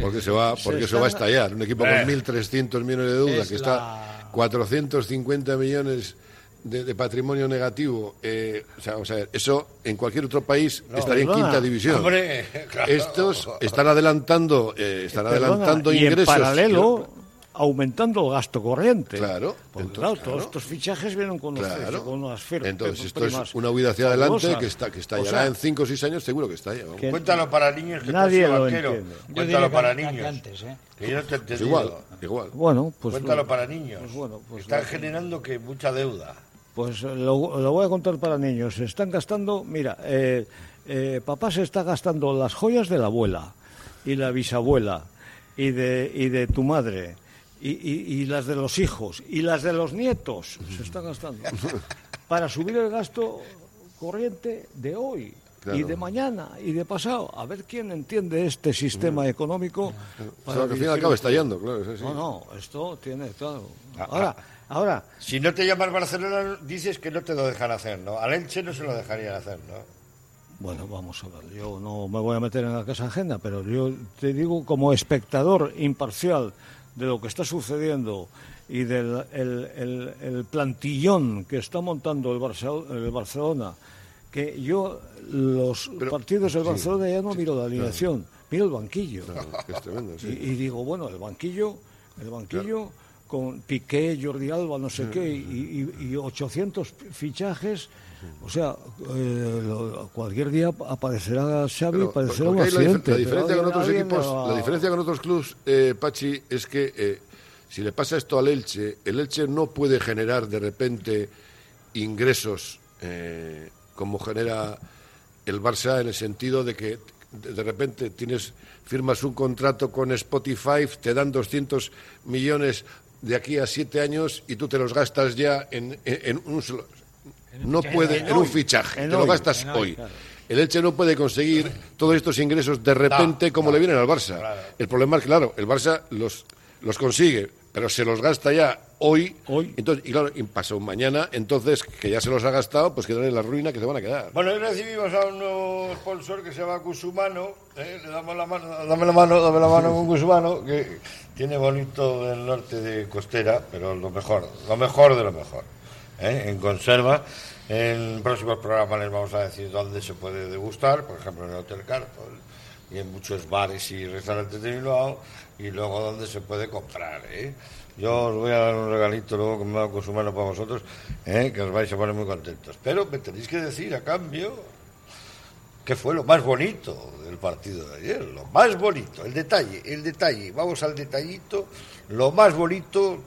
Porque se va, Se porque se va a estallar. Un equipo Eh. con 1.300 millones de deuda, Es que la- está 450 millones de, de patrimonio negativo. eh, o, sea, o sea, eso en cualquier otro país estaría en quinta división. Hombre, claro. Estos están adelantando, eh, están perdona, adelantando y ingresos. en paralelo aumentando el gasto corriente. Claro, Porque, entonces, claro, claro. todos estos fichajes vienen con, unos Claro. precios, con unas firmas. Entonces, esto es una huida hacia adelante que, está, que O estallará sea, en 5 o 6 años, seguro que vamos. que- Cuéntalo para niños que Nadie lo entiende. Cuéntalo que- para que niños. antes, ¿eh? Que yo no te Pues igual, igual. Bueno, pues, Cuéntalo lo- para niños. pues bueno, pues Están generando que mucha deuda. Pues lo, lo voy a contar para niños. Se están gastando, mira, eh, eh, papá se está gastando las joyas de la abuela y la bisabuela y de, y de tu madre y, y- y las de los hijos y las de los nietos. Se están gastando para subir el gasto corriente de hoy. Claro. Y de mañana y de pasado. A ver quién entiende este sistema económico. O sea, para que al final acaba estallando, claro. sí. No, no, esto tiene, claro. Ah, Ahora, ahora, Si no te llamas Barcelona, dices que no te lo dejan hacer, ¿no? Al Elche no se lo dejarían hacer, ¿no? Bueno, vamos a ver, yo no me voy a meter en la casa ajena, pero yo te digo como espectador imparcial de lo que está sucediendo y del el, el- el plantillón que está montando el, Barcel- el Barcelona, que yo los Pero- partidos del sí, Barcelona ya no miro la alineación, miro el banquillo. Claro, que es tremendo, sí. Y, y digo, bueno, el banquillo, el banquillo con Piqué, Jordi Alba, no sé qué, y, y- y 800 fichajes. O sea, eh, lo- cualquier día aparecerá Xavi, Pero, aparecerá un la, dif- accidente. la diferencia con otros equipos, la diferencia con otros clubes, eh, Pachi, es que eh, si le pasa esto al Elche, el Elche no puede generar de repente ingresos eh, como genera el Barça en el sentido de que de de repente tienes firmas un contrato con Spotify, te dan 200 millones de aquí a siete años y tú te los gastas ya en, en- en un solo... No puede, en un fichaje, En te lo hoy, gastas hoy. hoy, claro. El Elche no puede conseguir todos estos ingresos de repente No, como no, le vienen al Barça. claro. El problema es, claro, el Barça los, los consigue, pero se los gasta ya hoy. Hoy. Entonces, y claro, y pasó mañana, entonces que ya se los ha gastado, pues quedan en la ruina que se van a quedar. Bueno, hoy recibimos a un nuevo sponsor que se llama Cusumano. ¿eh? Le damos la mano, dame la mano, dame la mano con Cusumano, que tiene bonito del norte de costera, pero lo mejor, lo mejor de lo mejor. ¿Eh? En conserva. En próximos programas les vamos a decir dónde se puede degustar, por ejemplo en el Hotel Cartol y en muchos bares y restaurantes de Bilbao, y luego dónde se puede comprar. ¿eh? Yo os voy a dar un regalito luego que me ha dado Cusumano para vosotros, ¿eh? que os vais a poner muy contentos. Pero me tenéis que decir a cambio ¿Qué fue lo más bonito del partido de ayer? Lo más bonito, el detalle, el detalle. Vamos al detallito. Lo más bonito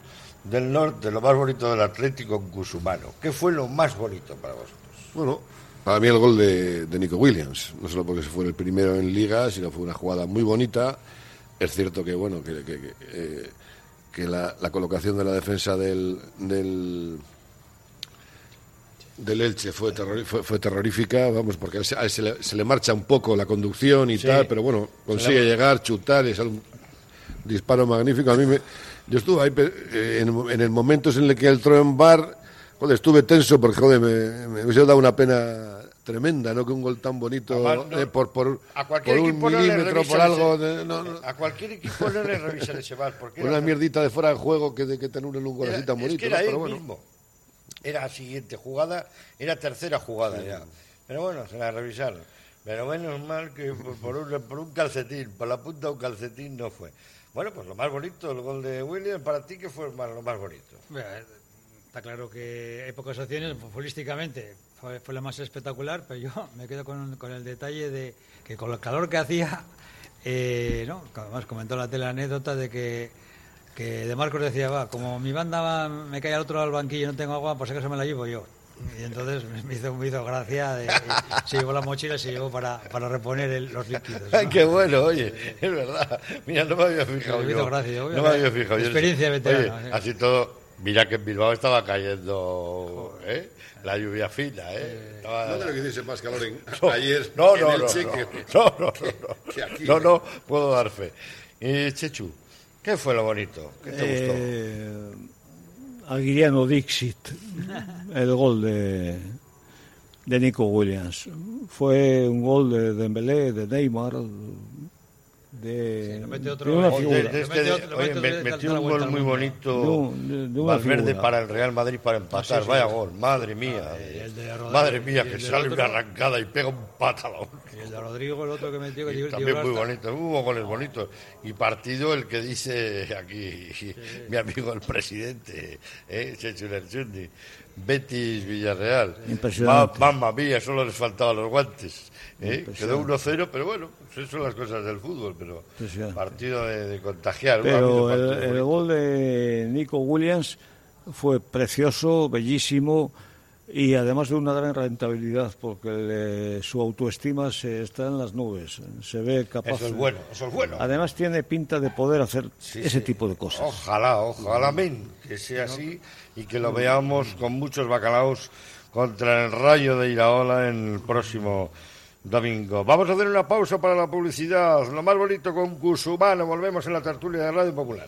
del norte, lo más bonito del Atlético en Cusumano. ¿Qué fue lo más bonito para vosotros? Bueno, para mí el gol de, de Nico Williams, no solo porque se fue el primero en Liga, sino fue una jugada muy bonita. Es cierto que, bueno, que, que- que, eh, que la, la colocación de la defensa del, del, del Elche fue, terror- fue, fue terrorífica, vamos, porque se, a él se le, se le marcha un poco la conducción y Sí. tal, pero bueno, consigue llegar, chutar y sale un disparo magnífico. A mí me, yo estuve ahí eh, en, en el momento en el que entró en bar, joder, estuve tenso porque, joder, me, me hubiese dado una pena tremenda, ¿no? Que un gol tan bonito Además, no- eh, por, por, A cualquier por un equipo no le milímetro, por algo, ese- de- no, A cualquier equipo no le revisan ese bar. Porque una mierdita de fuera de juego que, de, que te anulen un gol así tan es bonito. era él Pero bueno. mismo. Era la siguiente jugada, era tercera jugada ya. Pero bueno, se la revisaron. Pero menos mal que por, un, por un calcetín, por la punta de un calcetín no fue. Bueno, pues lo más bonito, el gol de Williams, para ti, ¿qué fue lo más bonito? Está claro que hay pocas opciones, futbolísticamente fue, la más espectacular, pero yo me quedo con, con, el detalle de que con el calor que hacía, eh, ¿no? además comentó la tele anécdota de que, que De Marcos decía, va, como mi banda me cae al otro al banquillo y no tengo agua, pues acaso me la llevo yo. Y entonces me hizo, me hizo gracia, de, se llevó la mochila y se llevó para, para reponer el, los líquidos. ¿no? ¡Qué bueno! Oye, es verdad. Mira, no me había fijado me yo. Hizo gracia, no me había fijado yo. Experiencia veterana. Oye, así todo, mira que en Bilbao estaba cayendo ¿eh? la lluvia fina. ¿eh? Estaba... No creo que hiciese más calor en, no, ayer no, en no, el no, cheque. No, no, no, que, no, que aquí, no, no, puedo dar fe. Y Chechu, ¿qué fue lo bonito? ¿Qué te eh, Aguiriano Dixit, el gol de, de Nico Williams. Fue un gol de Dembélé, de Neymar, de, Sí, mete otro- de una figura. Este- oye, metió un gol muy bonito De Valverde figura. para el Real Madrid para empatar. sí. Vaya gol, madre mía. el de Rodrigo- madre mía, que sale otro- una arrancada y pega un pata a la última. Y el de Rodrigo, el otro que metió, que Y también muy hasta- bonito, hubo goles bonitos. Y partido el que dice aquí mi amigo el presidente, ¿eh? Lerchundi, Betis Villarreal. Impresionante. Ma- Mamma mía, solo les faltaban los guantes. ¿eh? Quedó 1-0, pero bueno, pues eso son las cosas del fútbol, pero partido de, de contagiar. Pero el, gol de Nico Williams fue precioso, bellísimo y además de una gran rentabilidad porque le- su autoestima se está en las nubes. Se ve capaz. Eso es bueno, eso es bueno. Además tiene pinta de poder hacer Sí, ese sí. tipo de cosas. Ojalá, ojalá, amén, que sea así y que lo veamos con muchos bacalaos contra el Rayo de Iraola en el próximo domingo. Vamos a hacer una pausa para la publicidad. Lo más bonito con Cusumano. Volvemos en la tertulia de Radio Popular.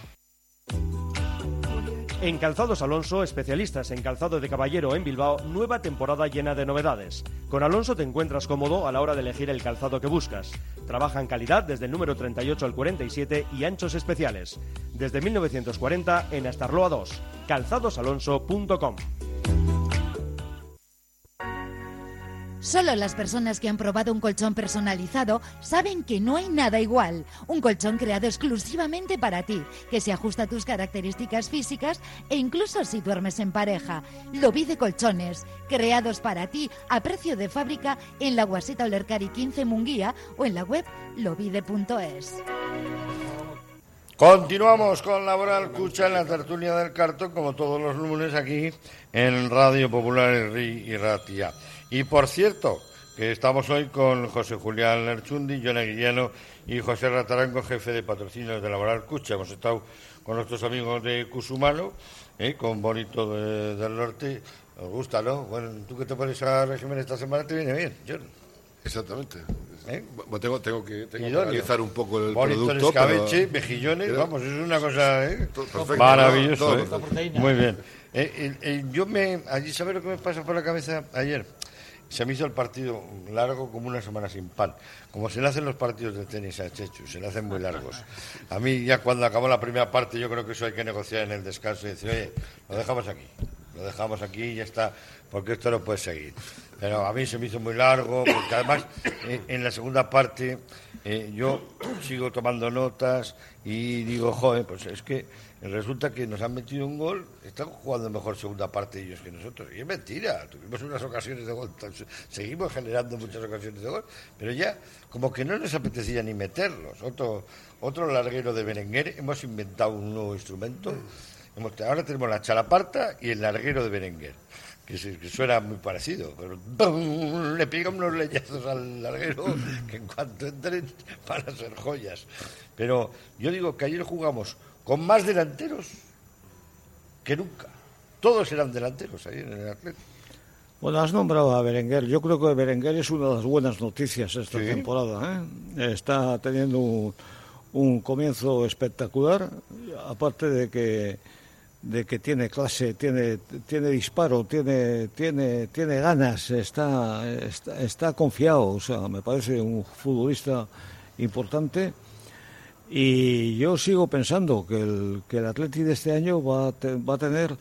En Calzados Alonso, especialistas en calzado de caballero en Bilbao, nueva temporada llena de novedades. Con Alonso te encuentras cómodo a la hora de elegir el calzado que buscas. Trabaja en calidad desde el número 38 al 47 y anchos especiales. Desde 1940 en Astarloa 2. calzadosalonso.com. Solo las personas que han probado un colchón personalizado saben que no hay nada igual. Un colchón creado exclusivamente para ti, que se ajusta a tus características físicas e incluso si duermes en pareja. Lobide Colchones, creados para ti a precio de fábrica en la Guaseta Olercari 15 Munguía o en la web lobide.es. Continuamos con Laboral Cucha en la tertulia del cartón, como todos los lunes aquí en Radio Popular y Ratia. Y por cierto, que estamos hoy con José Julián Lerchundi, Johnny Guilleno y José Ratarango, jefe de patrocinios de Laboral Cucha. Hemos estado con nuestros amigos de Cusumano, ¿eh? con Bonito de- del Norte. Os gusta, ¿no? Bueno, tú que te pones a régimen esta semana te viene bien, John. Exactamente. ¿Eh? Bueno, tengo, tengo que, tengo que analizar un poco el Bonito producto. pero- escabeche, mejillones, pero- vamos, es una cosa ¿eh? perfecto, maravillosa. ¿eh? Muy bien. Eh, eh, eh, yo me, allí, ¿sabes lo que me pasó por la cabeza ayer? Se me hizo el partido largo como una semana sin pan. Como se le hacen los partidos de tenis a Chechu, se le hacen muy largos. A mí ya cuando acabó la primera parte, yo creo que eso hay que negociar en el descanso y decir, oye, lo dejamos aquí. Lo dejamos aquí y ya está, porque esto no puede seguir. Pero a mí se me hizo muy largo, porque además eh, en la segunda parte eh, yo sigo tomando notas y digo, joder, pues es que resulta que nos han metido un gol, están jugando mejor segunda parte ellos que nosotros. Y es mentira, tuvimos unas ocasiones de gol, seguimos generando muchas ocasiones de gol, pero ya como que no nos apetecía ni meterlos. Otro, otro larguero de Berenguer, hemos inventado un nuevo instrumento. ahora tenemos la chalaparta y el larguero de Berenguer que, suena muy parecido, pero le pegan unos leñazos al larguero que en cuanto entren van a ser joyas. Pero yo digo que ayer jugamos con más delanteros que nunca. Todos eran delanteros ayer en el Atlético. Bueno, has nombrado a Berenguer. Yo creo que Berenguer es una de las buenas noticias esta temporada. ¿eh? Está teniendo un, un comienzo espectacular, aparte de que de que tiene clase, tiene, tiene disparo, tiene, tiene, tiene ganas, está, está, confiado, o sea, me parece un futbolista importante. Y yo sigo pensando que el, que el Atleti de este año va a, va a tener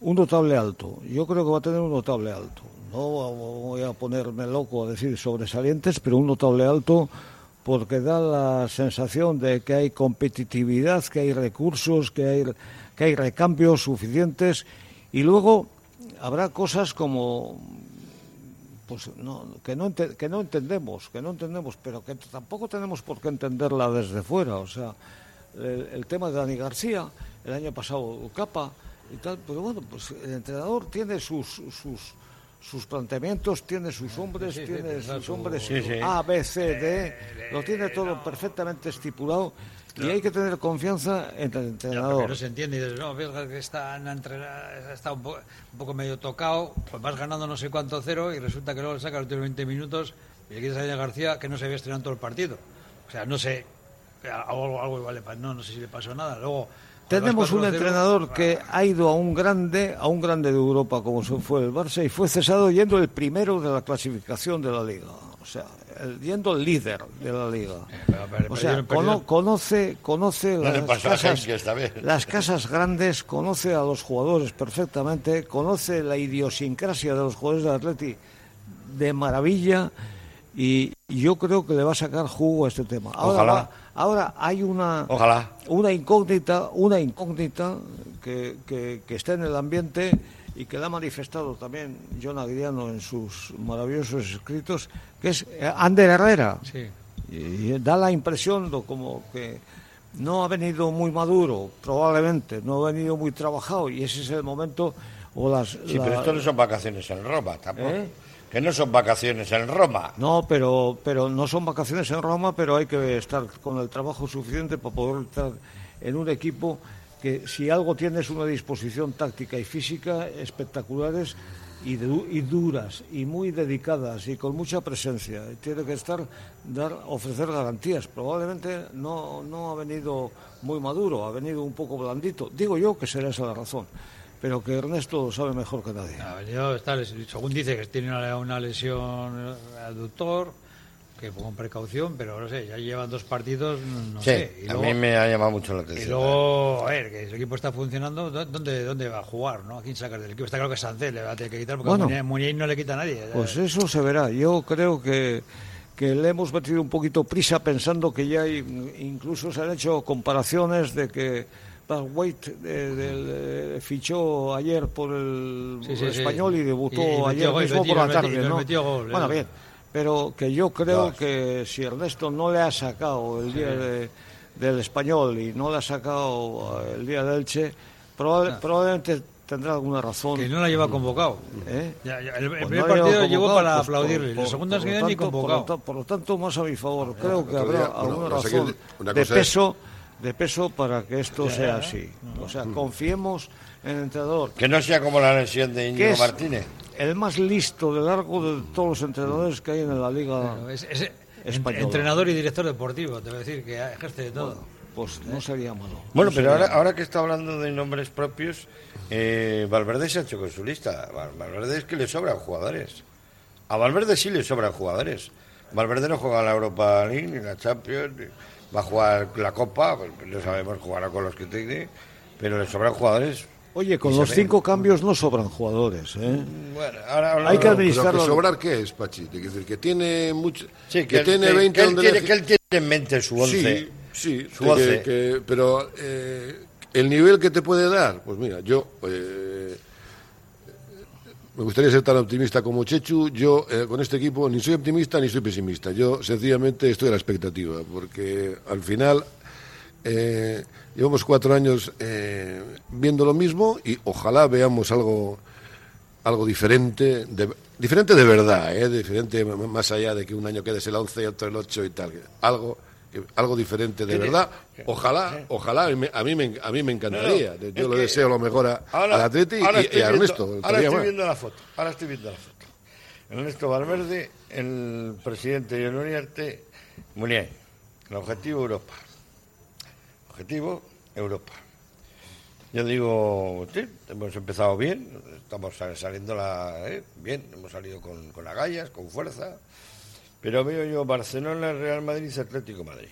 un notable alto. Yo creo que va a tener un notable alto. No voy a ponerme loco a decir sobresalientes, pero un notable alto porque da la sensación de que hay competitividad, que hay recursos, que hay que hay recambios suficientes y luego habrá cosas como pues que no que no entendemos que no entendemos pero que tampoco tenemos por qué entenderla desde fuera. O sea el, tema de Dani García el año pasado Capa y tal pero bueno pues el entrenador tiene sus sus sus planteamientos, tiene sus hombres, tiene sus hombres A, B, C, D, lo tiene todo perfectamente estipulado y hay que tener confianza en el entrenador. pero se entiende, y dices, no, ves que está, está un, poco medio tocado, pues vas ganando no sé cuánto cero y resulta que luego le saca los últimos 20 minutos y le quieres a García que no se había estrenado todo el partido. O sea, no sé, algo, algo igual no, no sé si le pasó nada. Luego tenemos un entrenador que ha ido a un grande, a un grande de Europa como fue el Barça y fue cesado yendo el primero de la clasificación de la liga. O sea, yendo el líder de la liga. Eh, o sea, conoce, conoce las, casas, las casas grandes, conoce a los jugadores perfectamente, conoce la idiosincrasia de los jugadores de Atleti de maravilla y yo creo que le va a sacar jugo a este tema. Ahora, ahora hay una, una incógnita, una incógnita que, que, que está en el ambiente y que la ha manifestado también John Aguiriano en sus maravillosos escritos, que es eh, Ander Herrera. Y, da la impresión de como que no ha venido muy maduro, probablemente, no ha venido muy trabajado, y ese es el momento. O las, sí, pero esto no son vacaciones en Roma tampoco. ¿Eh? Que no son vacaciones en Roma. No, pero, pero no son vacaciones en Roma, pero hay que estar con el trabajo suficiente para poder estar en un equipo que si algo tiene es una disposición táctica y física espectaculares y, y, duras y muy dedicadas y con mucha presencia. Tiene que estar dar ofrecer garantías. Probablemente no, no ha venido muy maduro, ha venido un poco blandito. Digo yo que será esa la razón. Pero que Ernesto lo sabe mejor que nadie. según dice que tiene una, una lesión aductor, que con precaución, pero no sé, ya llevan dos partidos, no sé. a mí me ha llamado mucho la atención. Y luego, a ver, que el equipo está funcionando, ¿dónde, dónde va a jugar? ¿no? ¿A quién sacar del equipo? Está claro que Sancet le va a tener que quitar, porque bueno, a no le quita a nadie. Pues eso se verá. Yo creo que, que le hemos metido un poquito prisa pensando que ya hay, incluso se han hecho comparaciones de que White eh, eh, fichó ayer por el, español y debutó ayer mismo por la tarde. ¿no? bueno, bien pero que yo creo que si Ernesto no le ha sacado el día del español y no le ha sacado el día del Elche, probablemente tendrá alguna razón. Que no la lleva convocado. ¿Eh? el, pues primer partido llegó para pues aplaudirle, el segundo es que ni convocado. Por lo, tanto, más a mi favor, creo que habrá alguna razón de peso, de peso para que esto sea así. O sea, confiemos en el entrenador. Que no sea como la lesión de Íñigo Martínez el más listo de largo de todos los entrenadores que hay en la liga es, española. Entrenador y director deportivo, te voy a decir que ejerce de todo. pues no sería malo. Bueno, pero ahora, ahora que está hablando de nombres propios, eh, Valverde se ha hecho con su lista. Valverde es que le sobran jugadores. A Valverde sí le sobran jugadores. Valverde no juega la Europa League ni la Champions, va a jugar la Copa, pues no sabemos jugar con los que tiene, pero le sobran jugadores Oye, con los cinco cambios no sobran jugadores, ¿eh? Bueno, ahora, ahora- Hay que administrarlo. que sobrar qué es, Pachi? Quiero decir, que tiene mucho... Sí, que, tiene que- 20 que él tiene, que él tiene en mente su once. Sí, sí, Su que- once. que- pero eh, el nivel que te puede dar, pues mira, yo eh, me gustaría ser tan optimista como Chechu. Yo eh, con este equipo ni soy optimista ni soy pesimista. Yo sencillamente estoy a la expectativa, porque al final eh, llevamos cuatro años eh, viendo lo mismo y ojalá veamos algo algo diferente, de, diferente de verdad, ¿eh? diferente más allá de que un año quedes el 11 y otro el 8 y tal. Algo, algo diferente de verdad. Ojalá, ojalá, a mí, me, a mí me encantaría. No, no, Yo le deseo lo mejor a, Ahora- al Atleti y, ahora y estoy a viendo- Ernesto. Ahora estoy viendo la foto. Ahora estoy viendo la foto. Ernesto Valverde, el presidente y el Uriarte, Munier. El objetivo Europa. Objetivo Europa. Yo digo, sí, hemos empezado bien, estamos sal- saliendo la, ¿eh? bien, hemos salido con, con agallas, con fuerza, pero veo yo Barcelona, Real Madrid, Atlético Madrid.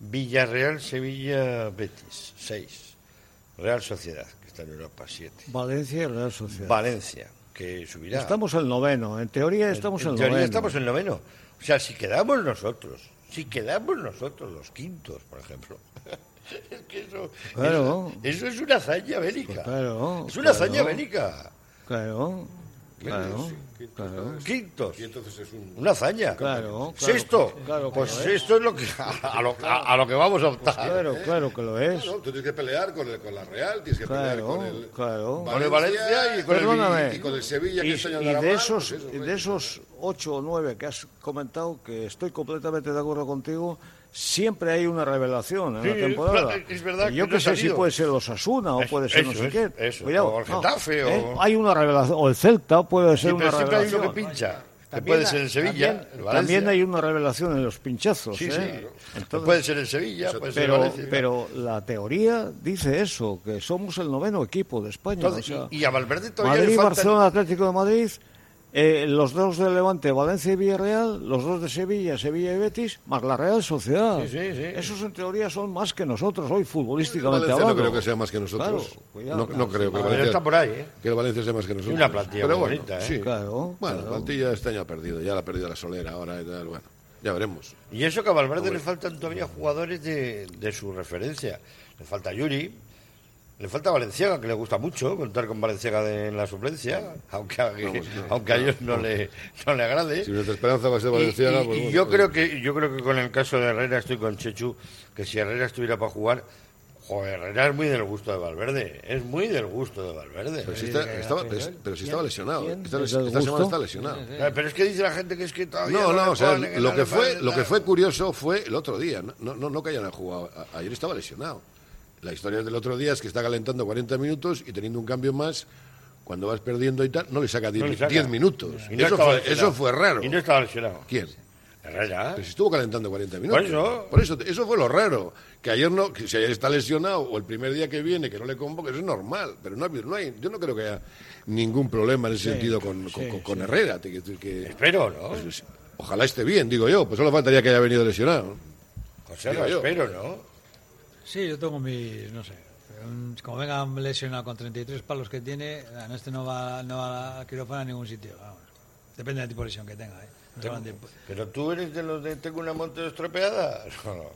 Villarreal, Sevilla, Betis, 6. Real Sociedad, que está en Europa, 7. Valencia y Real Sociedad. Valencia, que subirá. Estamos en noveno. En teoría estamos en, en teoría noveno. estamos en noveno. O sea, si quedamos nosotros, si quedamos nosotros los quintos, por ejemplo. Es que eso, Claro. eso, eso es una hazaña bélica. Claro, es una claro. hazaña bélica. Claro, claro, claro. Quintos. Y entonces es un... Una hazaña. Claro, claro, Sexto. claro pues lo es. esto es lo que a, lo, a- a lo que vamos a optar. Claro, claro que lo es. No, tú tienes que pelear con, el, con la Real, tienes que pelear Claro, con el, claro. Con el Valencia y con el y con el Sevilla, que Y, este año y de mal, esos, pues eso, pues. de esos ocho o nueve que has comentado, que estoy completamente de acuerdo contigo, siempre hay una revelación en Sí, la temporada. es verdad yo que no sé si puede ser los Asuna o puede ser no sé es, qué. eso. Cuidado, O el no. Getafe, o- ¿Eh? Hay una revelación, o el Celta puede ser Sí, una pero siempre hay revelación. uno que pincha. Que También puede ser en Sevilla, también- hay una revelación en los pinchazos. Sí, ¿eh? sí. Entonces- puede ser en Sevilla, puede ser en pero, Valencia. pero la teoría dice eso, que somos el noveno equipo de España. Entonces, o sea, y, y a Valverde todavía Madrid, le falta... Barcelona, Atlético de Madrid, eh, los dos de Levante, Valencia y Villarreal, los dos de Sevilla, Sevilla y Betis, más la Real Sociedad. Sí, sí, sí. Esos en teoría son más que nosotros hoy, futbolísticamente Valencia no hablando. creo que sea más que nosotros. Claro, cuidado, no, claro. creo que el Valencia, está por ahí, ¿eh? que el Valencia sea más que nosotros. una plantilla Pero muy bueno, bonita, ¿eh? sí. Claro, Bueno, claro. la plantilla este año ha perdido, ya la ha perdido la Solera ahora y tal, bueno, ya veremos. Y eso que a Valverde le faltan todavía jugadores de, de su referencia. Le falta Yuri, le falta Valenciaga, que le gusta mucho contar con Valenciaga de- en la suplencia, aunque a, aunque a ellos no le, no le agrade. Si nuestra esperanza va a ser Y- Valenciaga, y- pues bueno, yo pues- creo que yo creo que con el caso de Herrera estoy con Chechu, que si Herrera estuviera para jugar, joder, Herrera es muy del gusto de Valverde, es muy del gusto de Valverde. Pero si, está- estaba, pero si estaba lesionado, esta, ¿Es del esta semana está lesionado. Eh, Pero es que dice la gente que es que todavía No, no, le o sea, lo que fue, lo que fue curioso fue el otro día, no, no, no que hayan jugado, ayer estaba lesionado. La historia del otro día es que está calentando 40 minutos y teniendo un cambio más, cuando vas perdiendo y tal, no le saca 10 No le saca. 10 minutos. Y no eso, fue, lesionado. eso fue raro. Y no estaba lesionado. ¿Quién? Herrera. Pero si estuvo calentando 40 minutos. Por eso. Por eso, eso fue lo raro. Que ayer no, que si ayer está lesionado o el primer día que viene que no le convoque, eso es normal. Pero no, no hay, yo no creo que haya ningún problema en ese sentido con, con- con- con Herrera. Te quiero decir que, Espero, ¿no? pues, ojalá esté bien, digo yo. Pues solo faltaría que haya venido lesionado. José, lo yo. espero, ¿no? Sí, yo tengo mis, no sé, un- como venga lesionado con 33 palos que tiene, en este no va, no va a quirófano a ningún sitio. vamos. Depende del tipo de lesión que tenga. ¿eh? No de- Pero tú eres de los de tengo una moto estropeada. No, no.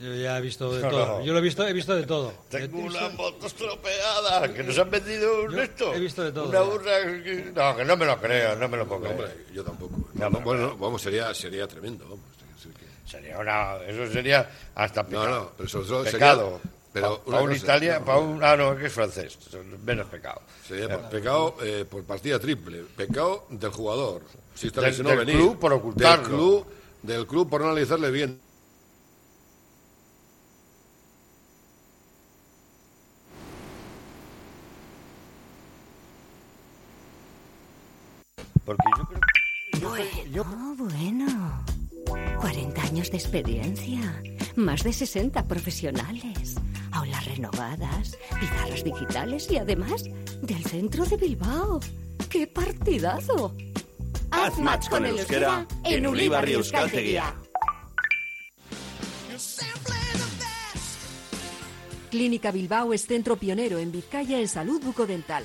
yo ya he visto de No, todo. no. Yo lo he visto, he visto de todo. Tengo una moto estropeada. Que nos han vendido un Yo esto. he visto de todo, Una burra. que- No, que no me lo creo, no me lo puedo No, creer. hombre, yo tampoco. No, No, pero- bueno, vamos, sería, sería tremendo. Vamos. Que- Sería una. Eso sería hasta No, pecado. no, pero sobre todo sería- pecado. pero para un Italia, no, para no. un. Ah, no, que es francés. Menos pecado. Sería por- pecado eh, por partida triple. Pecado del jugador. Si está Del- del venir. club por ocultarlo. Del club, del club por no analizarle bien. Porque yo creo Bueno, bueno. 40 años de experiencia, más de 60 profesionales, aulas renovadas, pizarras digitales y además del centro de Bilbao. ¡Qué partidazo! Haz match con el euskera en Ulibarri Euskaltegia. Clínica Bilbao es centro pionero en Vizcaya en salud bucodental.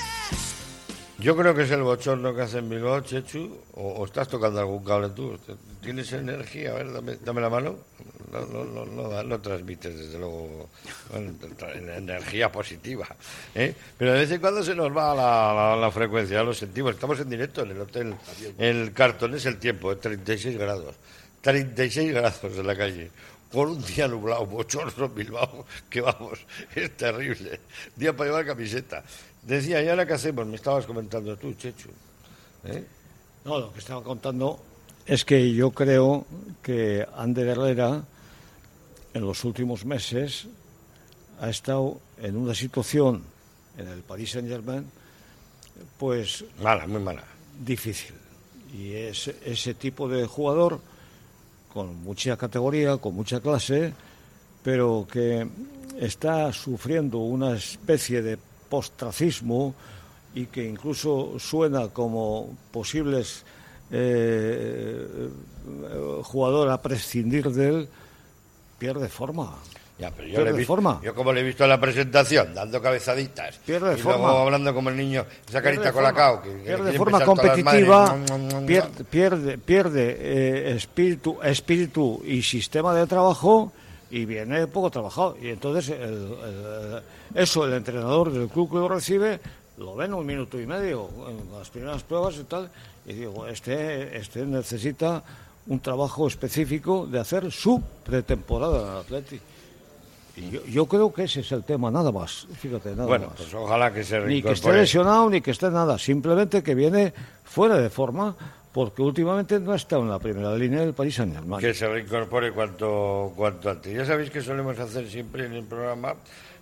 Yo creo que es el bochorno que hace en Bilbao, Chechu, o, o estás tocando algún cable tú. ¿Tienes energía? A ver, dame, dame la mano. No, no, no, no, no transmites, desde luego, bueno, energía positiva. ¿eh? Pero de vez en cuando se nos va la, la- la frecuencia, lo sentimos. Estamos en directo en el hotel. El cartón es el tiempo, 36 grados. 36 grados en la calle. Con un día nublado, bochorno Bilbao, que vamos, es terrible. Día para llevar camiseta. Decía, ¿y ahora qué hacemos? Me estabas comentando tú, Chechu. ¿Eh? No, lo que estaba contando es que yo creo que Ander Herrera en los últimos meses ha estado en una situación en el Paris Saint Germain pues mala, muy mala. Difícil. Y es ese tipo de jugador con mucha categoría, con mucha clase, pero que está sufriendo una especie de postracismo y que incluso suena como posibles eh, jugador a prescindir de él, pierde forma. Ya, pero yo, Pierde le he visto- forma. yo como le he visto en la presentación, dando cabezaditas, Pierde y forma. luego hablando como el niño, esa carita forma. que, que pierde forma competitiva, madres. pierde, pierde, pierde eh, espíritu, espíritu y sistema de trabajo y viene poco trabajado. Y entonces el- el- eso el entrenador del club que lo recibe lo ve en un minuto y medio en las primeras pruebas y tal. Y digo, este, este necesita un trabajo específico de hacer su pretemporada en el Atleti. Y yo, yo creo que ese es el tema, nada más. Fíjate, nada Bueno, más. pues ojalá que se Ni que esté lesionado, ni que esté nada. Simplemente que viene fuera de forma porque últimamente no está en la primera línea del Paris Saint Germain. que se reincorpore cuanto, cuanto antes. Ya sabéis que solemos hacer siempre en el programa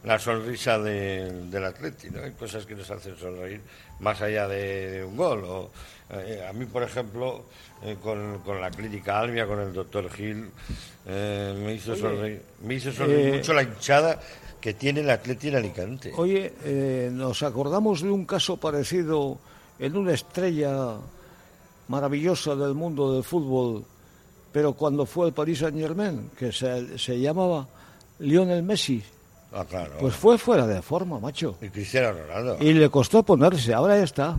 la sonrisa de- del Atleti, ¿no? Hay cosas que nos hacen sonreír más allá de, de un gol. O, eh, a mí, por ejemplo, eh, con, con la clínica Albia, con el doctor Gil, eh, me hizo Oye, sonreír, me hizo sonreír eh, mucho la hinchada que tiene el Atleti en Alicante. Oye, eh, nos acordamos de un caso parecido en una estrella maravillosa del mundo del fútbol, pero cuando fue el Paris Saint Germain, que se, se llamaba Lionel Messi. Ah, claro. Pues fue fuera de forma, macho. Y Cristiano Ronaldo. Y le costó ponerse, ahora ya está.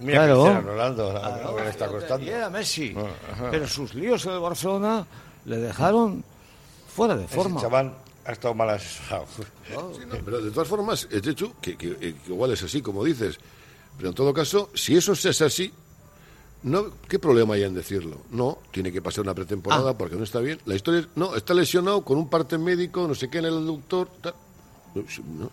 Mira claro. Cristiano Ronaldo, Ah, lo que le está costando. Y era Messi. Ah. Pero sus líos en el Barcelona le dejaron fuera de Ese forma. chaval ha estado mal asesorado. Sí, no, pero de todas formas, es hecho que, que- que igual es así, como dices. Pero en todo caso, si eso es así, no, ¿qué problema hay en decirlo? No, tiene que pasar una pretemporada Ah. porque no está bien. La historia es, no, está lesionado con un parte médico, no sé qué en el aductor. tal. No, no,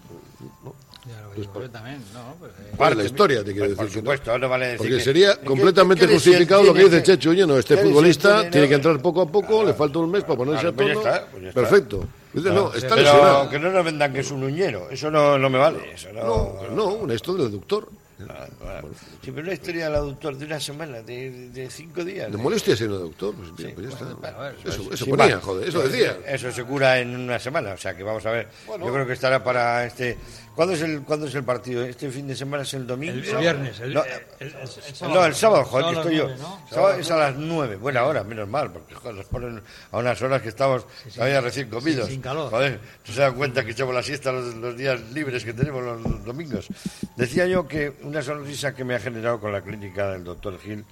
no. Ya lo Pues digo por- yo también, ¿no? Pues, eh, Parte la historia, te quiero Pues, por decir. que supuesto, no vale decir Porque que- sería ¿qué- completamente justificado lo que dice Checho. Oye, no, este ¿Qué lesión futbolista tiene? tiene que entrar poco a poco, le falta un mes para ponerse Claro, a pues ya tono. está, pues ya está. Perfecto. Dice, no, Claro, está pero lesionado. que no nos vendan que es un uñero, eso no, no me vale. Eso no, No, no, una historia del aductor. Claro. Sí, pero una historia del aductor de una semana, de, de cinco días. ¿De molestias en el aductor? Pues, bien, pues ya está. Eso, eso Sin ponía, joder, eso decía. Eso se cura en una semana, o sea que vamos a ver. Yo creo que estará para este. ¿Cuándo es el, ¿cuándo es el partido? ¿Este fin de semana es el domingo? El- el viernes, el- no, el- el no, sábado. el sábado, joder, Sábado que estoy yo. ¿no? Sábado es a las nueve. Buena hora, menos mal, porque joder, nos ponen a unas horas que estamos todavía recién comidos. sin calor. Joder, no se dan cuenta que echamos la siesta los, los días libres que tenemos los, los domingos. Decía yo que una sonrisa que me ha generado con la clínica del doctor Gil,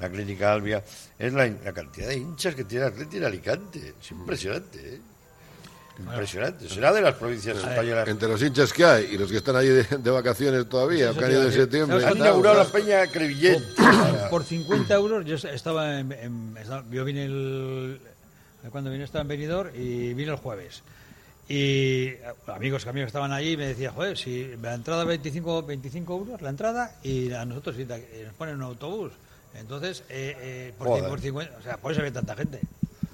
la clínica Albia, es la, la cantidad de hinchas que tiene Atleti en Alicante. Es impresionante, ¿eh? Impresionante. Será de las provincias españolas. Entre los hinchas que hay y los que están allí de, de vacaciones todavía, Eso que han ido en septiembre. ¿Sabes Han inaugurado la Peña Crevillent. Por, por 50 euros, yo estaba en. en- estaba- yo vine el. Cuando vine estaba en Benidorm y vine el jueves. Y amigos que amigos estaban allí me decían, joder, si la entrada 25, 25 euros, la entrada, y a nosotros sí, eh, nos ponen un autobús. Entonces, eh, eh, por, por 50, o sea, por eso había tanta gente.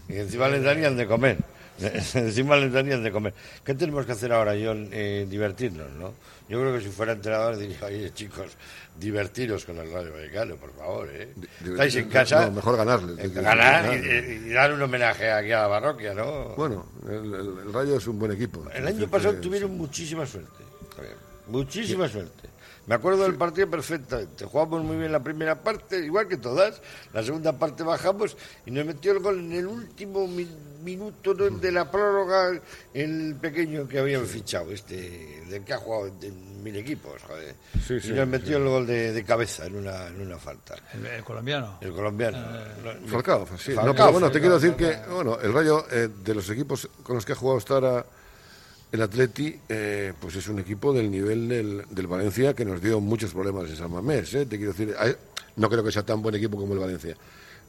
Y encima les darían de comer. les darían de comer. ¿Qué tenemos que hacer ahora, John? Eh, divertirnos, ¿no? Yo creo que si fuera entrenador diría, oye, chicos, divertiros con el Rayo Vallecano, por favor, ¿eh? Estáis en casa. No, mejor ganarle. eh, ganar y, y dar un homenaje aquí a la parroquia, ¿no? Bueno, el, el- el Rayo es un buen equipo. El año pasado tuvieron muchísima suerte. Muchísima suerte. Me acuerdo del partido perfectamente. Jugamos muy bien la primera parte, igual que todas. La segunda parte bajamos y nos metió el gol en el último mi- minuto ¿no? de la prórroga el pequeño que habían fichado, este, del que ha jugado en, en mil equipos, joder. Sí, sí, y nos metió sí. el gol de, de cabeza en una, en una falta. El, el colombiano. El colombiano. Falcao, sí. Falcao, no, pero bueno, te quiero decir Falcao. que bueno, el Rayo, eh, de los equipos con los que ha jugado hasta ahora el Atleti, eh, pues es un equipo del nivel del, del Valencia que nos dio muchos problemas en San Mamés. eh. Te quiero decir, no creo que sea tan buen equipo como el Valencia,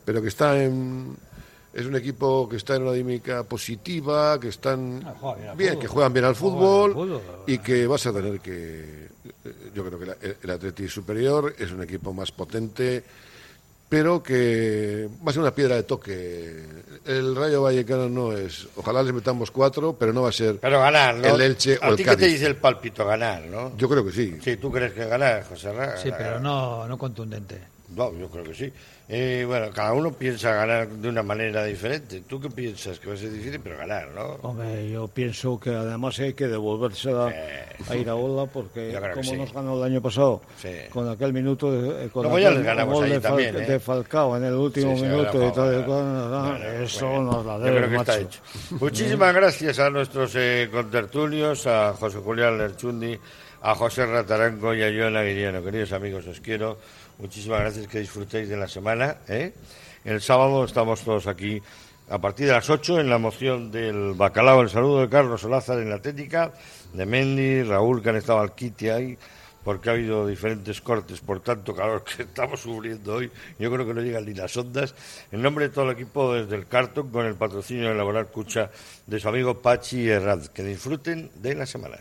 pero que está en. Es un equipo que está en una dinámica positiva, que están juega bien que juegan bien al fútbol y que vas a tener que. eh, Yo creo que la- el, el Atleti es superior, es un equipo más potente, pero que va a ser una piedra de toque. El Rayo Vallecano no es. Ojalá les metamos cuatro, pero no va a ser Pero ganar, ¿no? el Elche ¿A o el ti qué te Cádiz. dice el palpito? Ganar, ¿no? Yo creo que sí. Sí, ¿tú crees que ganar, José Ra? Sí, pero no, no contundente. No, yo creo que sí. Eh, bueno, cada uno piensa ganar de una manera diferente. ¿Tú qué piensas? Que va a ser difícil, pero ganar, ¿no? Hombre, yo pienso que además hay que devolverse a, a Iraola porque como sí. nos ganó el año pasado Sí. con aquel minuto de, eh, con ya aquel les ganamos gol allí de, Fal- también, ¿eh? de Falcao en el último Sí, minuto y tal, juega. cual, Bueno, eso bueno, nos la yo debe, creo que está macho. hecho. Muchísimas gracias a nuestros eh, contertulios, a José Julián Lerchundi, a José Rataranco y a Joan Aguiriano. Queridos amigos, os quiero. Muchísimas gracias, que disfrutéis de la semana. ¿eh? El sábado estamos todos aquí a partir de las 8 en la moción del bacalao. El saludo de Carlos Olázar en la técnica, de Mendy, Raúl, que han estado al ahí, porque ha habido diferentes cortes por tanto calor que estamos sufriendo hoy. Yo creo que no llegan ni las ondas. En nombre de todo el equipo desde el Carton, con el patrocinio de Laboral Cucha de su amigo Pachi Herrad. Que disfruten de la semana.